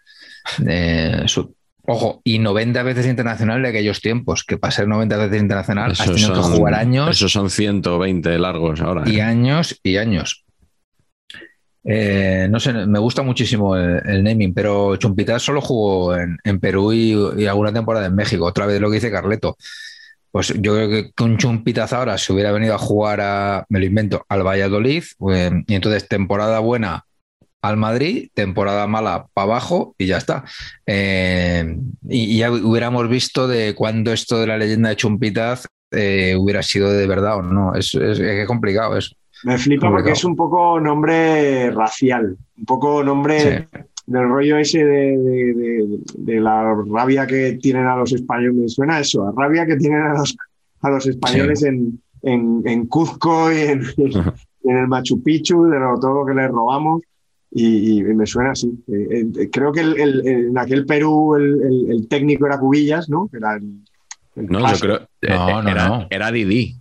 Eh, ojo, y 90 veces internacional de aquellos tiempos, que para ser 90 veces internacional has tenido que jugar años. Esos son 120 largos ahora. Y ¿eh? años y años. Eh, no sé, me gusta muchísimo el, naming, pero Chumpitaz solo jugó en, Perú y, y, alguna temporada en México. Otra vez lo que dice Carleto. Pues yo creo que con Chumpitaz ahora se hubiera venido a jugar a, me lo invento, al Valladolid, pues, y entonces temporada buena al Madrid, temporada mala para abajo y ya está. Eh, y, ya hubiéramos visto de cuándo esto de la leyenda de Chumpitaz eh, hubiera sido de verdad o no. Es, es, complicado eso. Me flipa porque es un poco nombre racial, un poco nombre del rollo ese de, la rabia que tienen a los españoles. Me suena eso, a rabia que tienen a los, a los españoles en, en, Cuzco y en, el Machu Picchu, de todo lo que les robamos. Y, me suena así. Eh, eh, creo que en aquel Perú el, técnico era Cubillas, ¿no? Era no, yo creo. Eh, no, no, era, era Didi.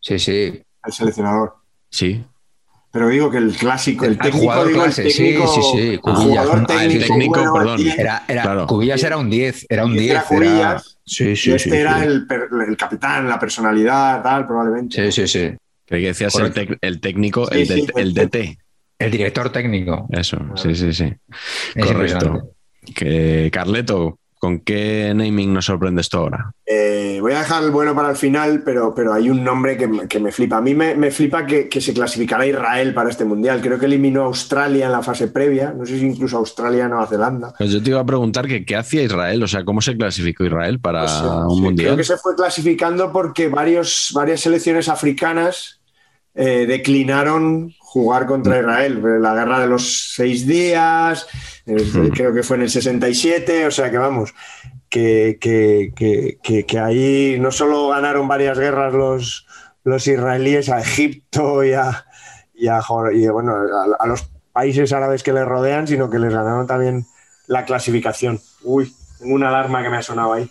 Sí, sí. El seleccionador. Sí. Pero digo que el clásico, el técnico, digo, el técnico, sí, sí, sí. Cubillas, ah, técnico, el técnico perdón. Era, era, Cubillas era un 10, era un 10. Era Cubillas, sí, sí, y este era el, el, capitán, la personalidad, tal, probablemente. Sí, sí, sí. Creí que decías el, el, técnico, el, el DT. El director técnico. Eso, sí, sí, sí. Correcto. Que Carleto, ¿Con qué naming nos sorprende esto ahora? Eh, voy a dejar el bueno para el final, pero, pero hay un nombre que, me flipa. A mí me, flipa que, se clasificara Israel para este mundial. Creo que eliminó a Australia en la fase previa. No sé si incluso Australia Nueva Zelanda. Pues yo te iba a preguntar que qué hacía Israel, o sea, cómo se clasificó Israel para pues un mundial. Creo que se fue clasificando porque varios, varias selecciones africanas eh, declinaron jugar contra. Israel. La guerra de los seis días, hmm. creo que fue en el 67, o sea que vamos, que, que, ahí no solo ganaron varias guerras los, los israelíes a Egipto y a, bueno, a, los países árabes que les rodean, sino que les ganaron también la clasificación. Uy, tengo una alarma que me ha sonado ahí.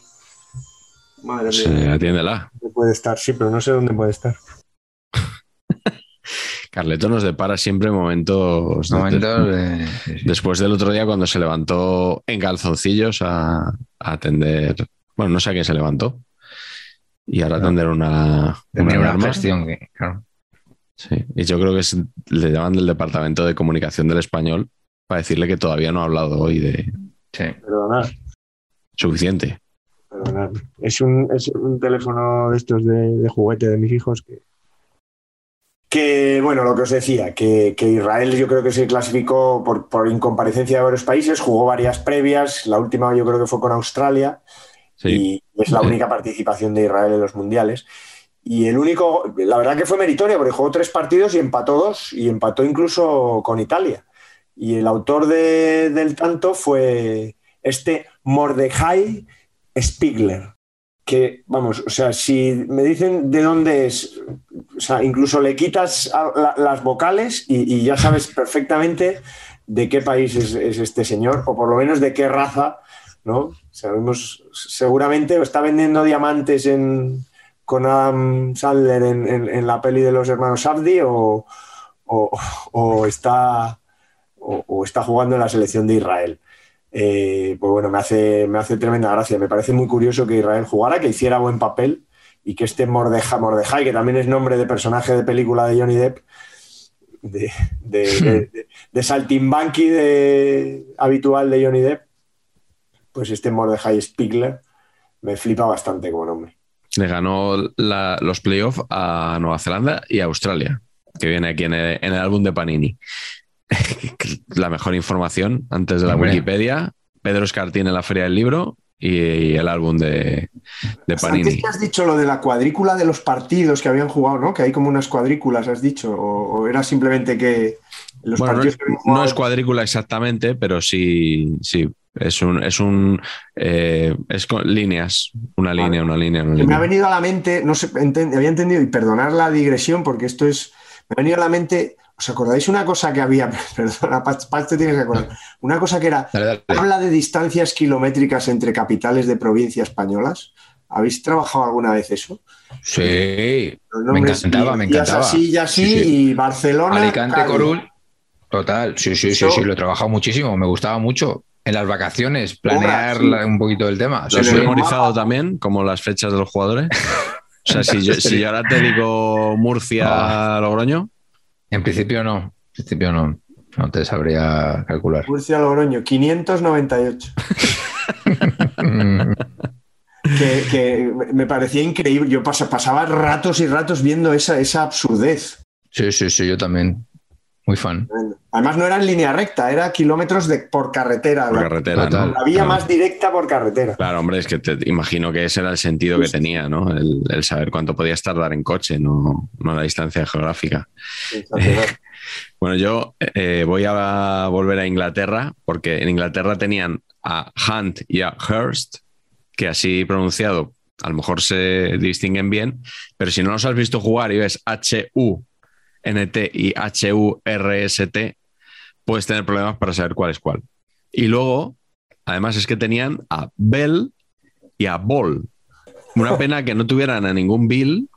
Madre mía. atiéndela. Puede estar, sí, pero no sé dónde puede estar. Carleto nos depara siempre momentos. Después del otro día, cuando se levantó en calzoncillos a, atender. Bueno, no sé a quién se levantó. Y ahora atender una. una, gestión claro. Sí, y yo creo que le llaman del departamento de comunicación del español para decirle que todavía no ha hablado hoy de. Sí. Perdonad. Suficiente. Perdonad. Es un, es un teléfono de estos de juguete de mis hijos que que, bueno, lo que os decía, que, Israel yo creo que se clasificó por, incomparecencia de varios países, jugó varias previas, la última yo creo que fue con Australia, y es la única participación de Israel en los mundiales. Y el único, la verdad que fue meritoria, porque jugó tres partidos y empató dos, y empató incluso con Italia. Y el autor del tanto fue este Mordejai Spiegler que, vamos, o sea, si me dicen de dónde es, o sea, incluso le quitas las vocales y, ya sabes perfectamente de qué país es, este señor, o por lo menos de qué raza, ¿no? Sabemos, seguramente está vendiendo diamantes en, con Adam Sandler en, la peli de los hermanos Abdi o, está, o está jugando en la selección de Israel. Eh, pues bueno, me hace, me hace tremenda gracia. Me parece muy curioso que Israel jugara, que hiciera buen papel y que este Mordejai, Mordejai, que también es nombre de personaje de película de Johnny Depp, de, de, de, de saltimbanqui de, habitual de Johnny Depp, pues este Mordejai Spiegler me flipa bastante como nombre. Le ganó la, los playoffs a Nueva Zelanda y a Australia, que viene aquí en el, en el álbum de Panini. la mejor información antes de la Hombre. Wikipedia. Pedro Escartín en la Feria del Libro y el álbum de, de Panini. Antes que has dicho lo de la cuadrícula de los partidos que habían jugado, ¿no? Que hay como unas cuadrículas, has dicho, o, o era simplemente que los Bueno, no partidos es, que habían no jugado- es cuadrícula exactamente, pero sí, sí. Es un, es un eh, es con líneas, una línea, una línea, una que me ha línea. venido a la mente, no sé, enten- había entendido, y perdonar la digresión, porque esto es, me ha venido a la mente, ¿os acordáis una cosa que había? Perdona, Paz, te tienes que acordar. Una cosa que era, Dale, dale. habla de distancias kilométricas entre capitales de provincia españolas. ¿Habéis trabajado alguna vez eso? Sí. Los Me nombres, encantaba, me encantaba. así, y así, Sí, sí. y Barcelona. Alicante. Corul. Total, sí, sí, sí, Eso- sí, lo he trabajado muchísimo, me gustaba mucho. En las vacaciones, planear sí. un poquito el tema. ¿Lo. Pero- memorizado también, como las fechas de los jugadores? O sea, si yo, si yo ahora te digo Ah. Murcia-Logroño, En principio no, en principio no, no te sabría calcular. Murcia Logroño, 598. Mm, que, que me parecía increíble. Yo pas- pasaba ratos y ratos viendo esa, esa absurdez. Sí, sí, sí, yo también. Muy fan. Además, no era en línea recta, era kilómetros de, por carretera. por la, carretera. ¿no? la vía Claro. más directa por carretera. Claro, hombre, es que te imagino que ese era el sentido que tenía, ¿no? El, el saber cuánto podías tardar en coche, no, no la distancia geográfica. Bueno, yo eh, voy a volver a Inglaterra porque en Inglaterra tenían a Hunt y a Hurst, que así pronunciado a lo mejor se distinguen bien, pero si no los has visto jugar y ves H-U-N-T y H-U-R-S-T, puedes tener problemas para saber cuál es cuál. Y luego, además es que tenían a Bell y a Ball. Una pena que no tuvieran a ningún Bill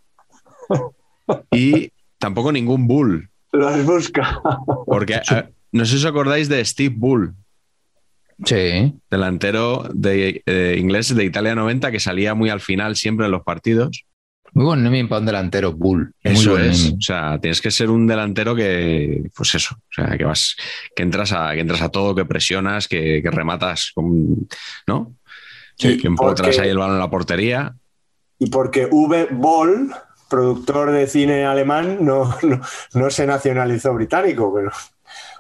y tampoco ningún Bull. Lo has buscado. Porque eh, no sé si os acordáis de Steve Bull, Sí, delantero de, eh, inglés de Italia 90, que salía muy al final siempre en los partidos. Muy buen naming para un delantero, Bull. Muy Eso es. naming. O sea, tienes que ser un delantero que, pues eso, o sea, que vas, que entras a, que entras a todo, que presionas, que, que rematas, con, ¿no? Sí, que empotras ahí el balón en la portería. Y porque V. Boll, productor de cine alemán, no, no, no se nacionalizó británico, pero.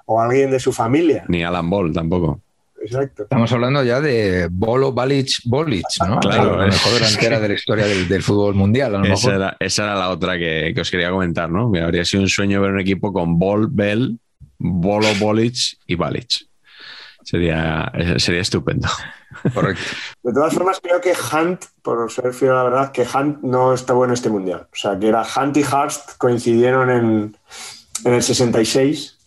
O alguien de su familia. Ni Alan Ball tampoco. Exacto. Estamos hablando ya de Bolo Balic Bolic, ¿no? Claro, la eh. mejor delantera de la historia del, del fútbol mundial, a lo Esa mejor. era, esa era la otra que, que os quería comentar, ¿no? Que habría sido un sueño ver un equipo con Ball, Bell, Bolo, Bolic y Balic. Sería, sería estupendo. Correcto. De todas formas, creo que Hunt, por ser fiel a la verdad, que Hunt no está bueno este mundial. O sea, que era Hunt y Hurst coincidieron en, en el 66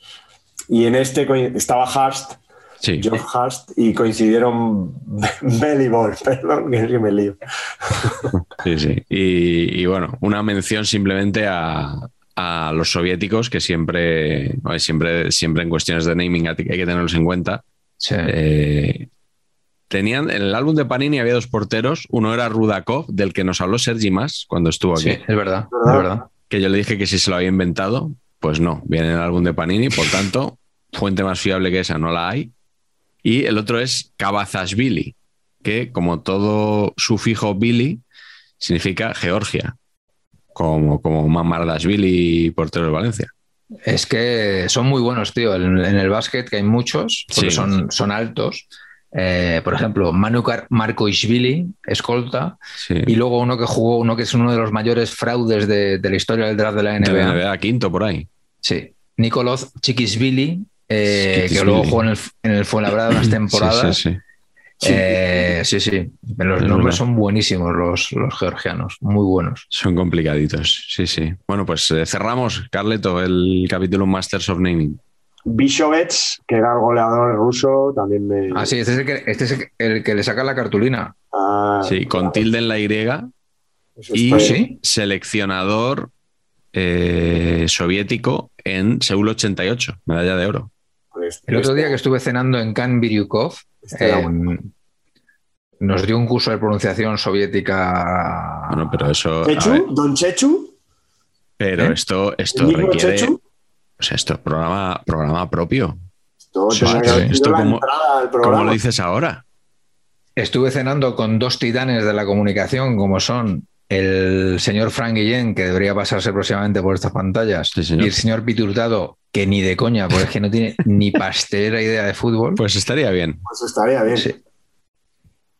y en este estaba Hurst, Sí. Geoff Hurst, y coincidieron Bell y Ball. Perdón, que me lío. Sí, sí. Y, y bueno, una mención simplemente a, a los soviéticos, que siempre, siempre, siempre en cuestiones de naming hay que tenerlos en cuenta. Sí. Eh, tenían, en el álbum de Panini había dos porteros. Uno era Rudakov, del que nos habló Sergi Más cuando estuvo aquí. Sí, es verdad, es verdad. Que yo le dije que si se lo había inventado, pues no, viene en el álbum de Panini, por tanto, fuente más fiable que esa no la hay. Y el otro es Kabazashvili, que como todo sufijo Billy significa Georgia, como, como Mamardashvili, portero de Valencia. Es que son muy buenos, tío. En, en el básquet, que hay muchos, porque Sí. son, son altos. Eh, por ejemplo, Manu Kar- Markoishvili, escolta, Sí. y luego uno que jugó, uno que es uno de los mayores fraudes de, de la historia del draft de la De NBA. la NBA, quinto por ahí. Sí. Nicolás Chiquisvili, eh, que luego jugó en el, en el Fuenlabrada unas temporadas. Sí, sí, sí. Eh, sí, sí. Los Es nombres verdad. son buenísimos, los, los georgianos, muy buenos. Son complicaditos. Sí, sí. Bueno, pues eh, cerramos, Carleto, el capítulo Masters of Naming. Bishovets, que era el goleador ruso, también me. Ah, sí, este es el que, este es el que- el que le saca la cartulina. Ah, Sí, con claro, tilde en la Y eso y sí. seleccionador eh, soviético en Seúl 88, medalla de oro. Pues, El otro este- día que estuve cenando en Can Biryukov, este eh, nos dio un curso de pronunciación soviética. Bueno, pero eso. ¿Chechu? ¿Don Chechu? Pero ¿Eh? esto, esto ¿El mismo requiere. Chechu? O sea, esto es programa, programa propio. Esto, esto como- ¿Cómo lo dices ahora? Estuve cenando con dos titanes de la comunicación, como son el señor Frank Guillén, que debería pasarse próximamente por estas pantallas, Sí, señor. y el señor Piti Hurtado, que ni de coña, porque es que no tiene ni pastelera idea de fútbol. Pues estaría bien. Pues estaría bien. Sí.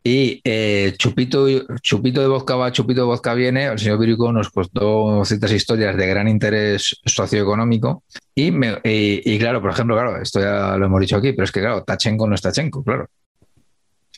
Y eh, Chupito, Chupito de Vodka va, Chupito de Vodka viene. El señor Virico nos contó ciertas historias de gran interés socioeconómico. Y, me- y- y claro, por ejemplo, claro, esto ya lo hemos dicho aquí, pero es que claro, Tachenko no es Tachenko, claro.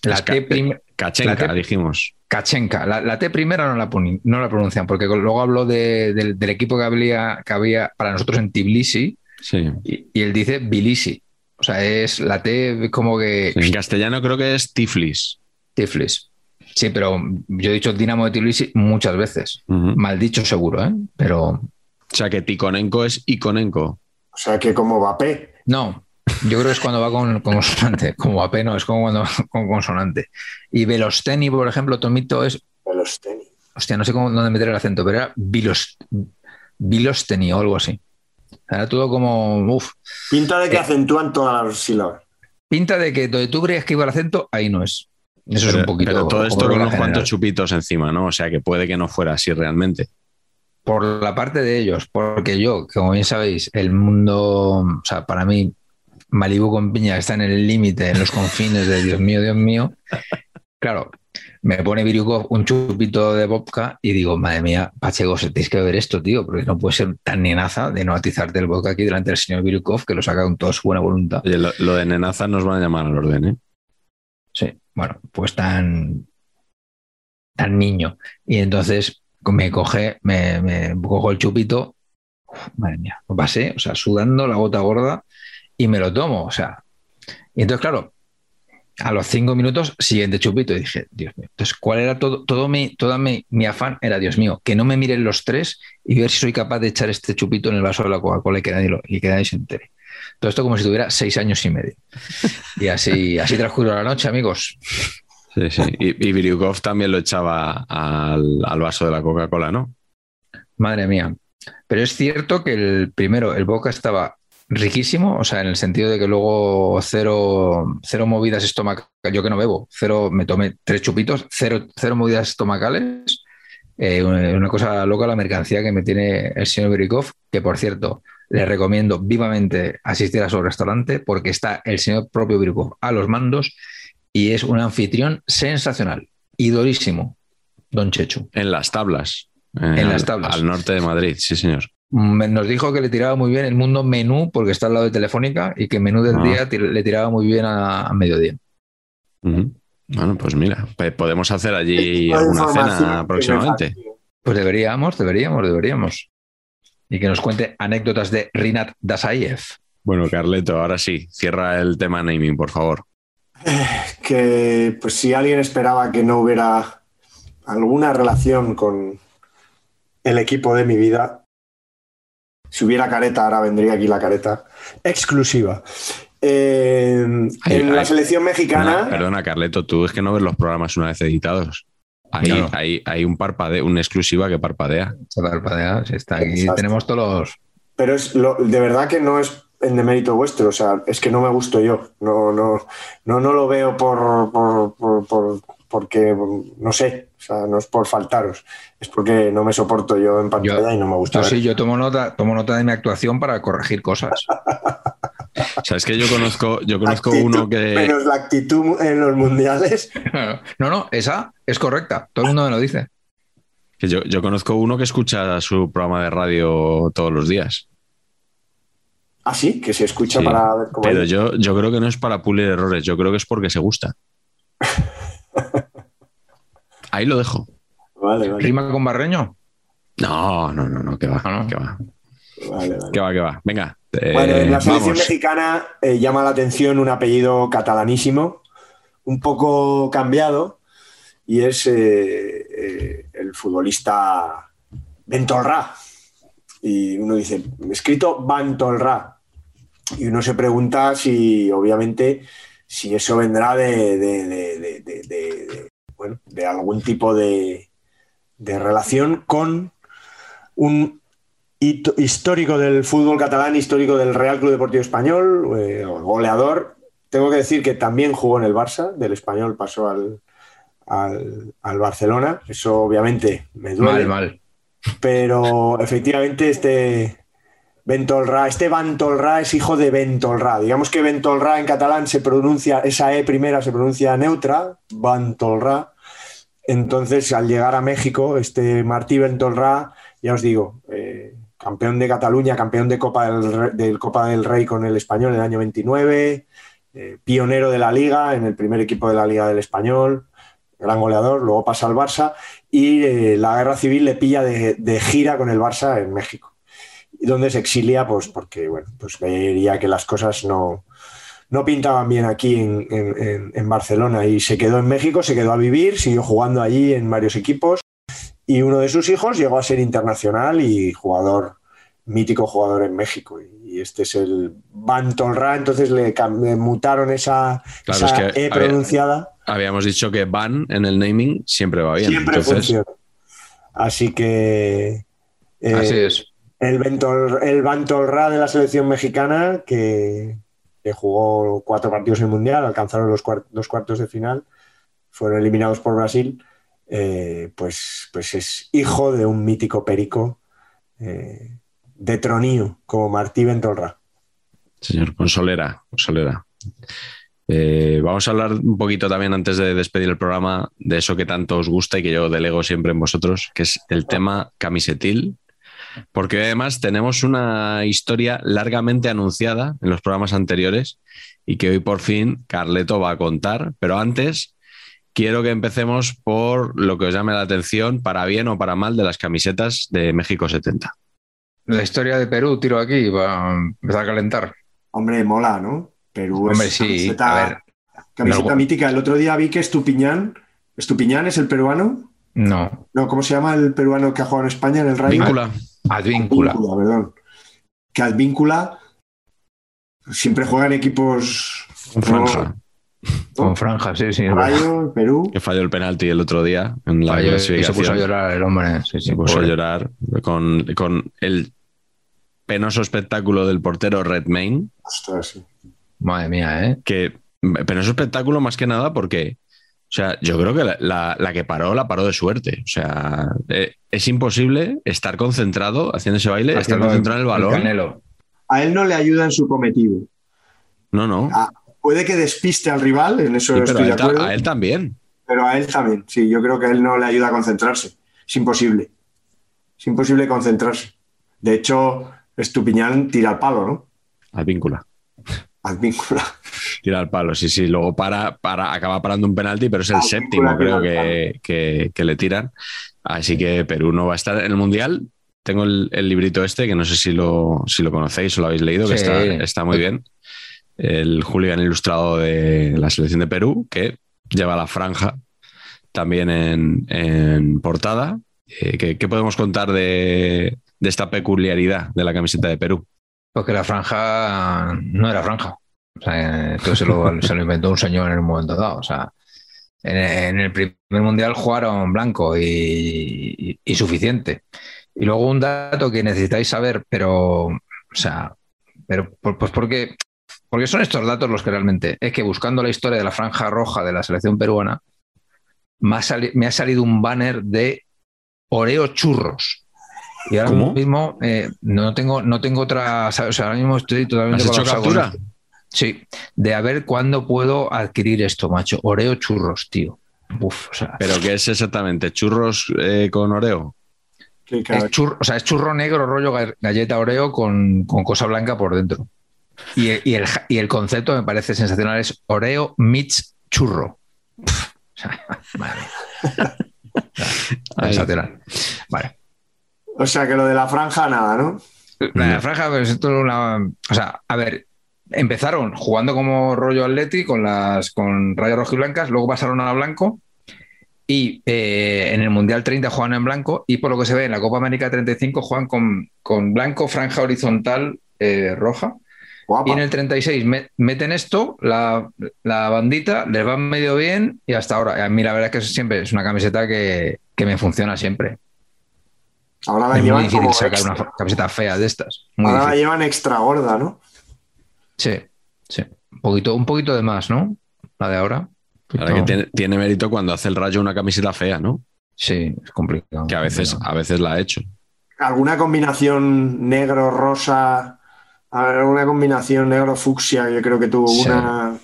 La Es ca- T prim- Kachenka, La dijimos. Kachenka, la, la T primera no la, no la pronuncian, porque luego habló de- del, del equipo que había, que había para nosotros en Tbilisi Sí. y, y él dice Bilisi. O sea, es la T como que En castellano creo que es Tiflis. Tiflis. Sí, pero yo he dicho Dinamo de Tbilisi muchas veces. Mal dicho seguro, ¿eh? Pero O sea que Tikonenko es Ikonenko. O sea que como Vapé. no. Yo creo que es cuando va con, con consonante. Como AP no, es como cuando va con consonante. Y Velosteni, por ejemplo, Tomito es. los tenis. Hostia, no sé cómo, dónde meter el acento, pero era Vilos, Vilosteni o algo así. Era todo como. Uf. Pinta de que Eh. acentúan todas las sílabas. Pinta de que donde tú creías que iba el acento, ahí no es. Eso es un poquito. Pero todo esto con unos cuantos chupitos encima, ¿no? O sea que puede que no fuera así realmente. por la parte de ellos, porque yo, como bien sabéis, el mundo, o sea, para mí, Malibu con piña está en el límite, en los confines de Dios mío, Dios mío. Claro, me pone Virukov un chupito de vodka y digo, madre mía, Pacheco, tenéis que ver esto, tío, porque no puede ser tan nenaza de no atizarte el vodka aquí delante del señor Virukov, que lo saca con toda su buena voluntad. Oye, lo, lo de Nenaza nos van a llamar al orden, ¿eh? Sí, bueno, pues tan, tan niño. Y entonces me coge, me, me cojo el chupito, uf, madre mía, lo pasé, o sea, sudando la gota gorda y me lo tomo, o sea. Y entonces, claro, a los cinco minutos, siguiente chupito, y dije, Dios mío. Entonces, ¿cuál era todo, todo mi, toda mi, mi afán? Era, Dios mío, que no me miren los tres y ver si soy capaz de echar este chupito en el vaso de la Coca-Cola y que nadie, lo, y que nadie se entere. Todo esto como si tuviera seis años y medio. Y así, así transcurrió la noche, amigos. Sí, sí. Y, y también lo echaba al, al vaso de la Coca-Cola, ¿no? Madre mía. Pero es cierto que el primero, el Boca estaba riquísimo, o sea, en el sentido de que luego cero, cero movidas estomacales, yo que no bebo, cero, me tomé tres chupitos, cero, cero movidas estomacales. Eh, una una cosa loca la mercancía que me tiene el señor Berikov, que por cierto, le recomiendo vivamente asistir a su restaurante porque está el señor propio Berikov a los mandos y es un anfitrión sensacional y dorísimo, don Chechu. En las tablas. Eh, En las tablas. Al norte de Madrid, sí, señor. Nos dijo que le tiraba muy bien el mundo menú porque está al lado de Telefónica y que menú del Ah. día tir- le tiraba muy bien a, a mediodía. Bueno, pues mira, pe- podemos hacer allí alguna cena próximamente. Pues deberíamos, deberíamos, deberíamos. Y que nos cuente anécdotas de Rinat Dasayev. Bueno, Carleto, ahora sí, cierra el tema naming, por favor. Que pues si alguien esperaba que no hubiera alguna relación con el equipo de mi vida, si hubiera careta, ahora vendría aquí la careta exclusiva. Eh, Ay, en la ay, selección mexicana, Perdona, perdona, Carleto, tú es que no ves los programas una vez editados. Hay, Claro. hay, hay un parpadeo, una exclusiva que parpadea. Se parpadea, si está aquí. Exacto. Tenemos todos los. pero es lo- de verdad que no es en demérito vuestro, o sea, es que no me gusto yo, no, no, no, no lo veo por, por, por- por- porque, no sé, o sea, no es por faltaros, es porque no me soporto yo en pantalla Yo- y no me gusta. Yo ver. sí, yo tomo nota, tomo nota de mi actuación para corregir cosas. O sea, es que yo conozco, yo conozco Actitud, uno que. Menos la actitud en los mundiales. No, no, esa es correcta. Todo el mundo me lo dice. que yo, yo conozco uno que escucha su programa de radio todos los días. Así, que se escucha Sí, para ver cómo. Pero hay. yo, yo creo que no es para pulir errores, yo creo que es porque se gusta. Ahí lo dejo. Vale, vale, ¿Rima con Barreño? No, no, no, no, que va, Ah, no. que va, vale, vale. que va, que va. Venga, eh, Bueno, en la selección vamos. mexicana eh, llama la atención un apellido catalanísimo, un poco cambiado, y es eh, eh, el futbolista Bentolrá. Y uno dice, escrito Bantolrá. Y uno se pregunta si, obviamente, si eso vendrá de, bueno, de algún tipo de, relación con un histórico del fútbol catalán, histórico del Real Club Deportivo Español, eh, goleador. Tengo que decir que también jugó en el Barça, del Español pasó al, al, Barcelona. Eso obviamente me duele. Mal, mal. Pero efectivamente este, Ventolra, este Ventolra es hijo de Ventolra. Digamos que Ventolra en catalán se pronuncia, esa E primera se pronuncia neutra, Ventolra. Entonces, al llegar a México, este Martí Ventolra, ya os digo, eh, campeón de Cataluña, campeón de Copa del, Copa del Rey con el Español en el año 29, eh, pionero de la Liga, en el primer equipo de la Liga del Español, gran goleador, luego pasa al Barça y eh, la guerra civil le pilla de gira con el Barça en México donde se exilia, pues porque bueno, pues vería que las cosas no, no pintaban bien aquí en, Barcelona y se quedó en México, se quedó a vivir, siguió jugando allí en varios equipos y uno de sus hijos llegó a ser internacional y jugador, mítico jugador en México. Y, este es el Bantolra, entonces le, mutaron esa, E pronunciada. habíamos dicho que Van en el naming siempre va bien. Siempre funciona. Así que... Así eh, es el, Bentol, el de la selección mexicana, que, jugó cuatro partidos en Mundial, alcanzaron los, cuartos de final, fueron eliminados por Brasil, eh, pues, pues es hijo de un mítico perico eh, de tronío, como Martí Bentolra. Señor Consolera, Consolera. Eh, vamos a hablar un poquito también antes de despedir el programa de eso que tanto os gusta y que yo delego siempre en vosotros, que es el tema camisetil porque además tenemos una historia largamente anunciada en los programas anteriores y que hoy por fin Carleto va a contar. Pero antes, quiero que empecemos por lo que os llame la atención, para bien o para mal, de las camisetas de México 70. La historia de Perú, tiro aquí, va a empezar a calentar. Hombre, mola, ¿no? Perú Hombre, sí, camiseta, camiseta mítica. El otro día vi que Estupiñán, ¿Estupiñán es el peruano? No. No, ¿cómo se llama el peruano que ha jugado en España en el Rayo? Víncula. Advíncula. perdón. Que Advíncula siempre juega en equipos. Con franja. Con franja, sí, sí. Rayo, Perú. Que falló el penalti el otro día en la clasificación. Se puso a llorar el hombre. Sí, se puso a llorar con, con, el penoso espectáculo del portero Redmayne. Ostras, sí. Madre mía, ¿eh? Que penoso espectáculo más que nada porque o sea, yo creo que la, que paró, la paró de suerte. O sea, eh, es imposible estar concentrado haciendo ese baile, estar concentrado en el balón. A él no le ayuda en su cometido. No, no. Ah, puede que despiste al rival, en eso estoy de acuerdo. A él también. Pero a él también, sí. Yo creo que a él no le ayuda a concentrarse. Es imposible. Es imposible concentrarse. De hecho, Estupiñán tira al palo, ¿no? Al víncula. Al víncula. Tira al palo, sí, sí. Luego para, para, acaba parando un penalti, pero es el séptimo, creo que, le tiran. Así que Perú no va a estar en el Mundial. Tengo el, librito este, que no sé si lo, si lo conocéis o lo habéis leído, que está, muy bien. El hooligan ilustrado de la selección de Perú, que lleva la franja también en, portada. Eh, ¿qué, podemos contar de, de esta peculiaridad de la camiseta de Perú? Porque la franja no era franja. O sea, se lo, inventó un señor en un momento dado. O sea, en, el primer mundial jugaron blanco y, suficiente. Y luego un dato que necesitáis saber, pero, o sea, pero pues porque, porque son estos datos los que realmente es que buscando la historia de la franja roja de la selección peruana, me ha, salido un banner de Oreo churros. Y ahora mismo eh, no tengo no tengo otra, o sea, ahora mismo estoy totalmente ¿Has hecho captura? Sí, de a ver cuándo puedo adquirir esto, macho. Oreo churros, tío. Uf, ¿Pero qué es exactamente? ¿Churros eh, con Oreo? Es churro, o sea, es churro negro, rollo galleta Oreo con, cosa blanca por dentro. Y, el, concepto me parece sensacional, es Oreo meets churro. sensacional. Vale. O sea, que lo de la franja, nada, ¿no? La franja, pues esto es una. O sea, a ver, empezaron jugando como rollo Atleti con las con rayas rojas y blancas, luego pasaron a blanco y eh, en el Mundial 30 juegan en blanco y por lo que se ve en la Copa América 35 juegan con, con blanco, franja horizontal eh, roja Y en el 36 meten esto, la, bandita, les va medio bien y hasta ahora. A mí la verdad es que siempre es una camiseta que, me funciona siempre. Ahora la es llevan muy difícil sacar una camiseta fea de estas. ahora la llevan extra gorda, ¿no? Sí, sí. Un poquito, un poquito de más, ¿no? La de ahora. Ahora que tiene, mérito cuando hace el rayo una camiseta fea, ¿no? Sí, es complicado. Que a veces, a veces la ha hecho. ¿Alguna combinación negro-rosa una combinación negro-fucsia, yo creo que tuvo una.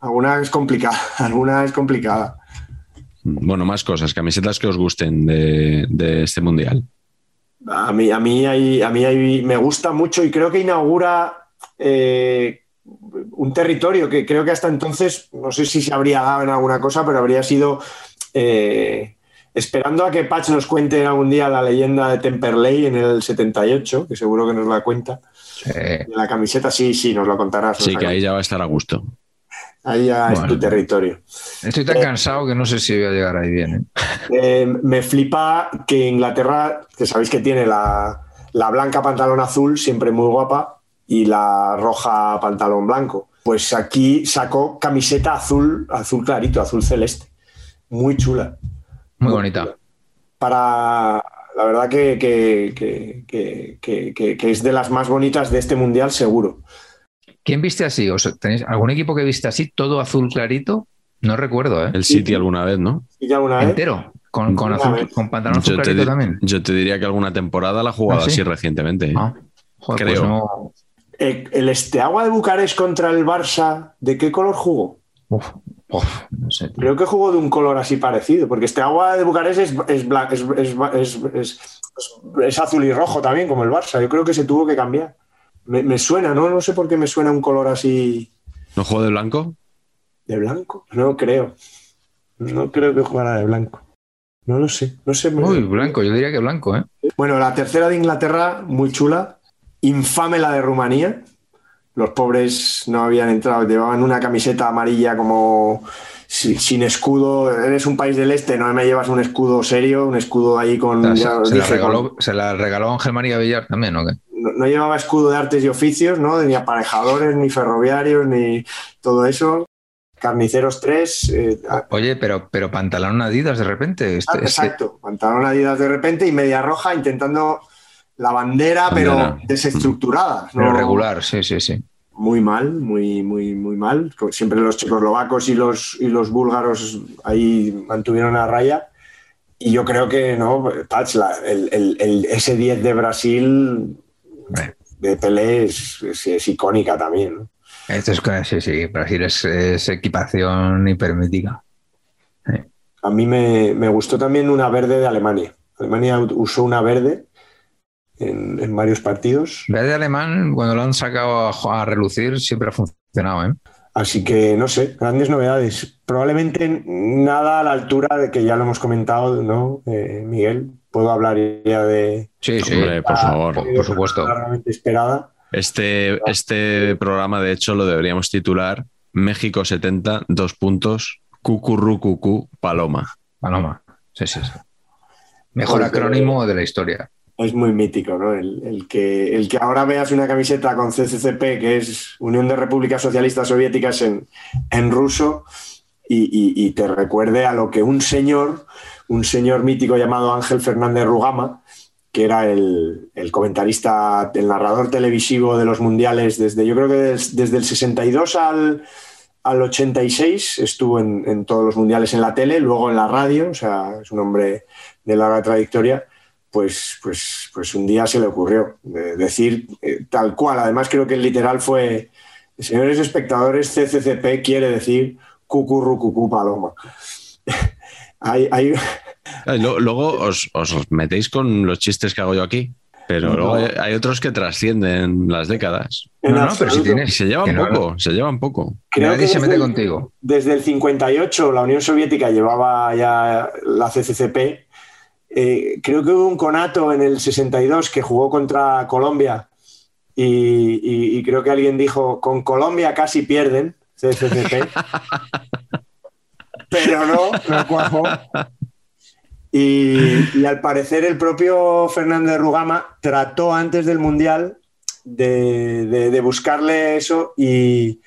alguna es complicada, alguna es complicada. Bueno, más cosas, camisetas que os gusten de, este mundial. A mí, a mí, hay, a mí me gusta mucho y creo que inaugura eh, un territorio que creo que hasta entonces, no sé si se habría dado en alguna cosa, pero habría sido eh, esperando a que Patch nos cuente algún día la leyenda de Temperley en el 78, que seguro que nos la cuenta. La camiseta sí, sí, nos lo contarás. Sí, que ahí ya va a estar a gusto. Ahí ya es tu territorio. Estoy tan eh, cansado que no sé si voy a llegar ahí bien. ¿eh? Eh, me flipa que Inglaterra, que sabéis que tiene la, blanca pantalón azul, siempre muy guapa, y la roja pantalón blanco. Pues aquí sacó camiseta azul, azul clarito, azul celeste. Muy chula. Muy, bonita. Para, la verdad que, que, es de las más bonitas de este mundial, seguro. ¿Quién viste así? ¿O ¿Tenéis algún equipo que viste así, todo azul clarito? No recuerdo, ¿eh? El City alguna vez, ¿no? alguna vez? Entero, con, azul, con pantalón azul clarito también. Yo te diría que alguna temporada la ha jugado ¿Ah, así recientemente. ¿eh? Ah, pues Creo. Eh, ¿El Esteagua de Bucarest contra el Barça, de qué color jugó? Uf, Creo que jugó de un color así parecido, porque este agua de Bucarest es, es, azul y rojo también, como el Barça. Yo creo que se tuvo que cambiar. Me, suena, ¿no? No sé por qué me suena un color así. ¿No jugó de blanco? ¿De blanco? No creo. No creo que jugara de blanco. No lo sé. No sé. Muy blanco, yo diría que blanco, ¿eh? Bueno, la tercera de Inglaterra, muy chula. Infame la de Rumanía los pobres no habían entrado, llevaban una camiseta amarilla como sin escudo. Eres un país del este, no me llevas un escudo serio, un escudo ahí con. se, la regaló, Ángel María Villar también, ¿o qué? No, llevaba escudo de artes y oficios, ¿no? Ni aparejadores, ni ferroviarios, ni todo eso. Carniceros 3. Eh, Oye, pero, pero pantalón Adidas de repente. Este, este exacto, pantalón Adidas de repente y media roja intentando la bandera, pero desestructurada. Pero regular, sí, sí, sí. Muy mal, muy, muy, muy mal. Siempre los checoslovacos y los, y los búlgaros ahí mantuvieron la raya. Y yo creo que, ¿no? el, el, ese 10 de Brasil de Pelé es, icónica también. Esto es, sí, sí, Brasil es, equipación hipermética. A mí me, me, gustó también una verde de Alemania. Alemania usó una verde en, varios partidos. Verde alemán, cuando lo han sacado a, relucir, siempre ha funcionado. ¿eh? Así que no sé, grandes novedades. Probablemente nada a la altura de que ya lo hemos comentado, ¿no, eh, Miguel? Puedo hablar ya de. Sí, sí, por favor, por, supuesto. esperada. Este, este programa, de hecho, lo deberíamos titular México 70, dos puntos, cucurrucucú, Paloma. Paloma, sí, sí, sí. Mejor acrónimo de la historia es muy mítico, ¿no? El, que, el que ahora veas una camiseta con CCCP, que es Unión de Repúblicas Socialistas Soviéticas en, en ruso, y, te recuerde a lo que un señor, un señor mítico llamado Ángel Fernández Rugama, que era el, comentarista, el narrador televisivo de los mundiales desde, yo creo que desde, el 62 al, al 86 estuvo en, todos los mundiales en la tele, luego en la radio, o sea, es un hombre de larga trayectoria pues, pues, pues un día se le ocurrió decir eh, tal cual. Además, creo que el literal fue, señores espectadores, CCCP quiere decir cucurru cucú paloma. Luego os, metéis con los chistes que hago yo aquí. Pero luego hay, otros que trascienden las décadas. No, no, pero si tienes. Se llevan poco, se llevan poco. Creo que se mete contigo. Desde el 58 la Unión Soviética llevaba ya la CCCP eh, creo que hubo un conato en el 62 que jugó contra Colombia y, creo que alguien dijo, con Colombia casi pierden, pero no, no cuajo. Y, al parecer el propio Fernández Rugama trató antes del Mundial de, buscarle eso y,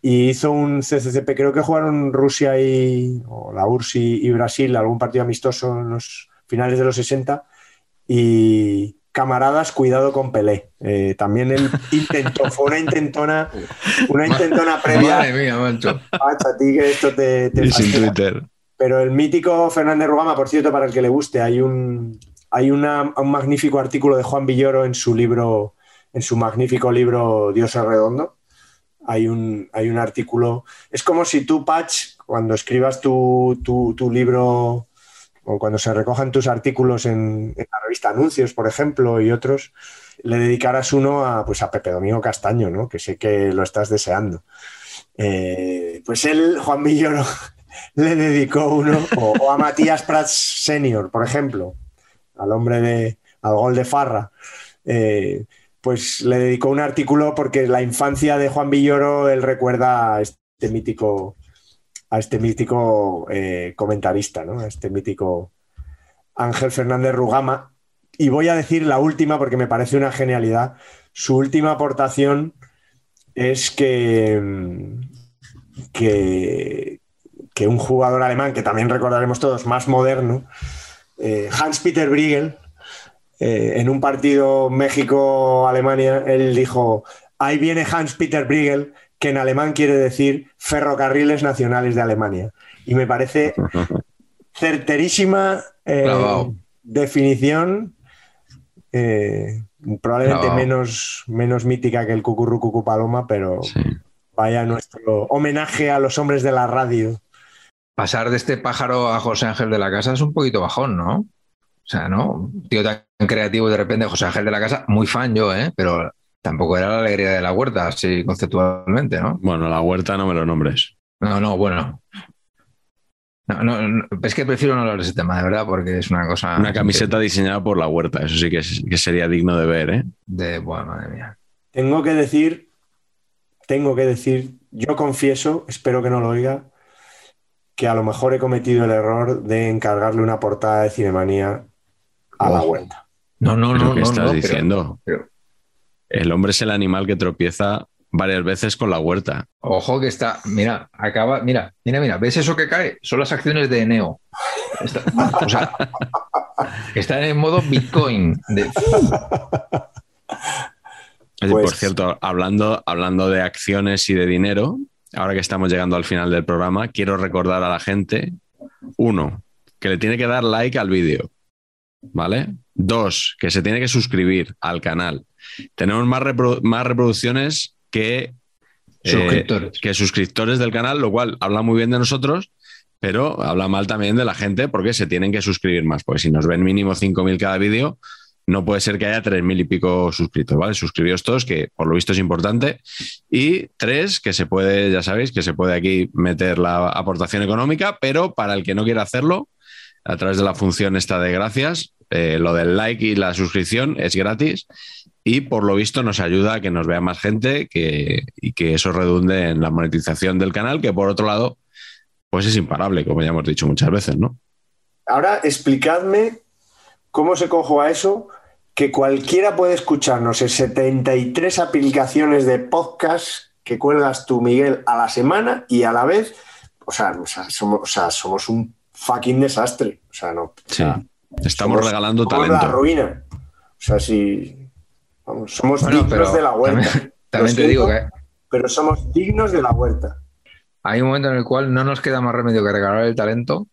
hizo un CCCP. Creo que jugaron Rusia y o la URSS y, Brasil, algún partido amistoso en los finales de los 60 y camaradas, cuidado con Pelé. Eh, también él intentó, fue una intentona, una intentona previa. Madre mía, mancho. a ti que esto te, te Twitter. Pero el mítico Fernández Rugama, por cierto, para el que le guste, hay un, hay un magnífico artículo de Juan Villoro en su libro, en su magnífico libro Dios es redondo. Hay un, hay un artículo. Es como si tú, Patch, cuando escribas tu, tu, libro o cuando se recojan tus artículos en, la revista Anuncios, por ejemplo, y otros, le dedicaras uno a, pues a Pepe Domingo Castaño, ¿no? que sé que lo estás deseando. Eh, pues él, Juan Villoro, le dedicó uno, o, a Matías Prats Senior, por ejemplo, al hombre de, al gol de Farra, eh, pues le dedicó un artículo porque la infancia de Juan Villoro, él recuerda este mítico, a este mítico eh, comentarista, ¿no? a este mítico Ángel Fernández Rugama. Y voy a decir la última porque me parece una genialidad. Su última aportación es que, que, un jugador alemán, que también recordaremos todos, más moderno, eh, Hans-Peter Briegel, eh, en un partido México-Alemania, él dijo, ahí viene Hans-Peter Briegel, que en alemán quiere decir ferrocarriles nacionales de Alemania. Y me parece certerísima eh, definición, probablemente menos, menos mítica que el Cucurru Paloma, pero vaya nuestro homenaje a los hombres de la radio pasar de este pájaro a José Ángel de la Casa es un poquito bajón, ¿no? O sea, ¿no? tío tan creativo de repente, José Ángel de la Casa, muy fan yo, ¿eh? Pero tampoco era la alegría de la huerta, así conceptualmente, ¿no? Bueno, la huerta no me lo nombres. No, no, bueno. No, es que prefiero no hablar de ese tema, de verdad, porque es una cosa. Una camiseta diseñada por la huerta, eso sí que, que sería digno de ver, ¿eh? De, bueno, madre mía. Tengo que decir, tengo que decir, yo confieso, espero que no lo oiga, que a lo mejor he cometido el error de encargarle una portada de Cinemanía a la vuelta. No, no, no. ¿Qué estás diciendo? El hombre es el animal que tropieza varias veces con la huerta. Ojo que está, mira, acaba, mira, mira, mira, ¿ves eso que cae? Son las acciones de Eneo. Está, o sea, están en modo Bitcoin. por pues cierto, hablando, hablando de acciones y de dinero, ahora que estamos llegando al final del programa, quiero recordar a la gente, uno, que le tiene que dar like al vídeo, ¿vale? Dos, que se tiene que suscribir al canal. Tenemos más, más reproducciones que, eh, suscriptores. que suscriptores del canal, lo cual habla muy bien de nosotros, pero habla mal también de la gente porque se tienen que suscribir más, porque si nos ven mínimo 5.000 cada vídeo, no puede ser que haya tres mil y pico suscritos, ¿vale? Suscribíos todos, que por lo visto es importante. Y tres, que se puede, ya sabéis, que se puede aquí meter la aportación económica, pero para el que no quiera hacerlo, a través de la función esta de gracias, eh, lo del like y la suscripción es gratis y por lo visto nos ayuda a que nos vea más gente y que eso redunde en la monetización del canal, que por otro lado, pues es imparable, como ya hemos dicho muchas veces, ¿no? Ahora explicadme cómo se cojo a eso que cualquiera puede escucharnos en 73 aplicaciones de podcast que cuelgas tú, Miguel, a la semana y a la vez, o sea, somos, un fucking desastre. O sea, no. Estamos regalando talento. la ruina. O sea, si. Somos dignos de la vuelta. También, te digo que. Pero somos dignos de la vuelta. Hay un momento en el cual no nos queda más remedio que regalar el talento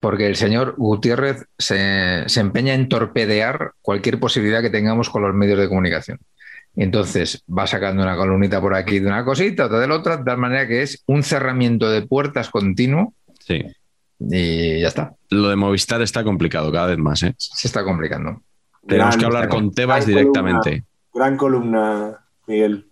porque el señor Gutiérrez se, empeña en torpedear cualquier posibilidad que tengamos con los medios de comunicación. Entonces va sacando una columnita por aquí de una cosita, otra de la otra, de tal manera que es un cerramiento de puertas continuo. Sí. Y ya está. Lo de Movistar está complicado cada vez más, ¿eh? Se está complicando. Tenemos que hablar con Tebas directamente. gran columna, Miguel.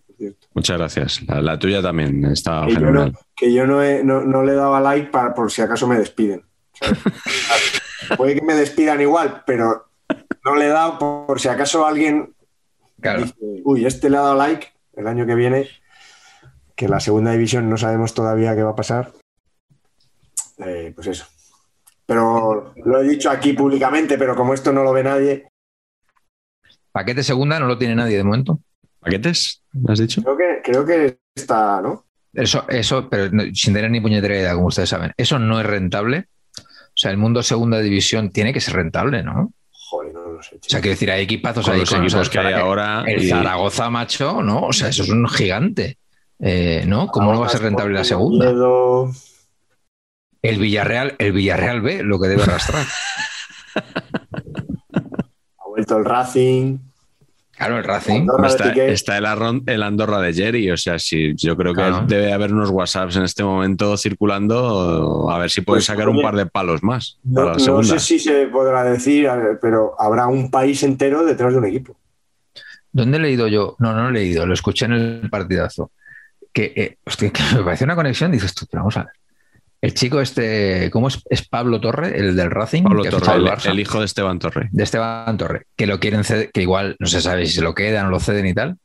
Muchas gracias. La, tuya también está fenomenal. que yo no, no, le daba like para, por si acaso me despiden. Puede que me despidan igual, pero no le he dado por, si acaso alguien dice, uy, este le ha dado like el año que viene, que la segunda división no sabemos todavía qué va a pasar. Eh, pues eso. Pero lo he dicho aquí públicamente, pero como esto no lo ve nadie. Paquete segunda no lo tiene nadie de momento. ¿Paquetes? ¿Me has dicho? Creo que, creo que está, ¿no? Eso, eso, pero sin tener ni puñetera idea, como ustedes saben, eso no es rentable. O sea, el mundo segunda división tiene que ser rentable, ¿no? Joder, no lo sé. O sea, quiero decir, hay equipazos Con ahí los con- equipos o sea, que hay ahora El y- Zaragoza, macho, ¿no? O sea, eso es un gigante. Eh, ¿No? ¿Cómo no va a ser rentable la segunda? El Villarreal, el Villarreal B, lo que debe arrastrar. El Racing. Claro, el Racing. Está, el, Arron- el Andorra de Jerry, o sea, sí, yo creo que Claro. debe haber unos WhatsApps en este momento circulando, a ver si pueden Pues, sacar un par de palos más No, para la no segunda. sé si se podrá decir, pero habrá un país entero detrás de un equipo. ¿Dónde he leído yo? No, no lo he leído, lo escuché en el partidazo. Que, eh, hostia, que me pareció una conexión, dices tú, pero vamos a ver. El chico este, ¿cómo es? Es Pablo Torre, el del Racing, Pablo Torre, el hijo de Esteban Torre. de Esteban Torre, que lo quieren ceder, que igual no se sabe si se lo quedan o lo ceden y tal,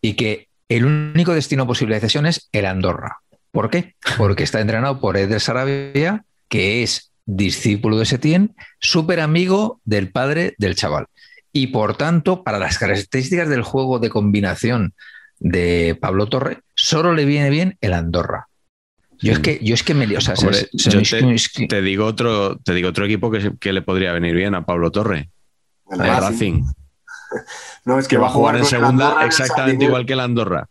y que el único destino posible de cesión es el Andorra. ¿Por qué? Porque está entrenado por Eder Sarabia, que es discípulo de Setién, súper amigo del padre del chaval. Y por tanto, para las características del juego de combinación de Pablo Torre, solo le viene bien el Andorra. Yo es que, yo es que me. O sea, Hombre, se- se- yo es que- es que- Te digo otro, te digo otro equipo que, que le podría venir bien a Pablo Torre, El el Racing, No, es que va a jugar en segunda Andorra, exactamente igual que el Andorra.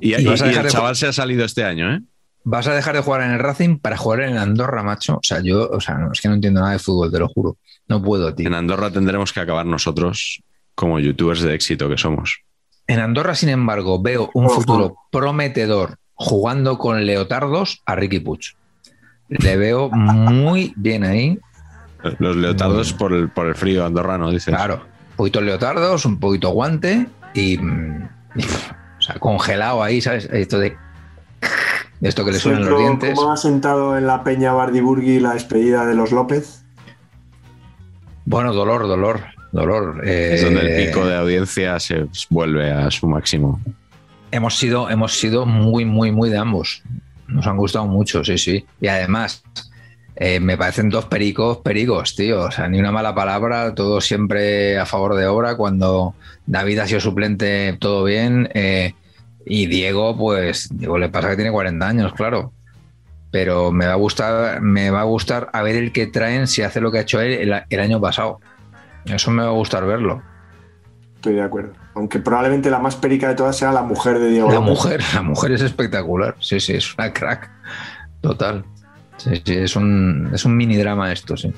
Y, el de chaval se ha salido este año, ¿eh? Vas a dejar de jugar en el Racing para jugar en el Andorra, macho. O sea, yo, o sea, no, es que no entiendo nada de fútbol, te lo juro. No puedo, tío. En Andorra tendremos que acabar nosotros como youtubers de éxito que somos. En Andorra, sin embargo, veo un Ojo. futuro prometedor jugando con leotardos a Ricky Puig. Le veo muy bien ahí. Los leotardos por el, por el frío andorrano, dices. Claro, un poquito leotardos, un poquito guante y, mm, y, o sea, congelado ahí, ¿sabes? Esto de, esto que le suenan los ¿Cómo- dientes. ¿Cómo ha sentado en la Peña Bardiburgui la despedida de los López? Bueno, dolor, dolor, dolor. Es donde el Eh, pico de audiencia se vuelve a su máximo. Hemos sido, hemos sido muy, muy, muy de ambos. Nos han gustado mucho, sí, sí. Y además, eh, me parecen dos pericos, pericos, tío. O sea, ni una mala palabra, todo siempre a favor de obra. Cuando David ha sido suplente, todo bien. eh, y Diego, pues, Diego le pasa que tiene 40 años, claro. Pero me va a gustar, me va a gustar a ver el que traen si hace lo que ha hecho él el, el año pasado. Eso me va a gustar verlo. Estoy de acuerdo. Aunque probablemente la más perica de todas sea la mujer de Diego La López. mujer, la mujer es espectacular. Sí, sí, es una crack. Total. Sí, sí, es un, es un mini drama esto, sí.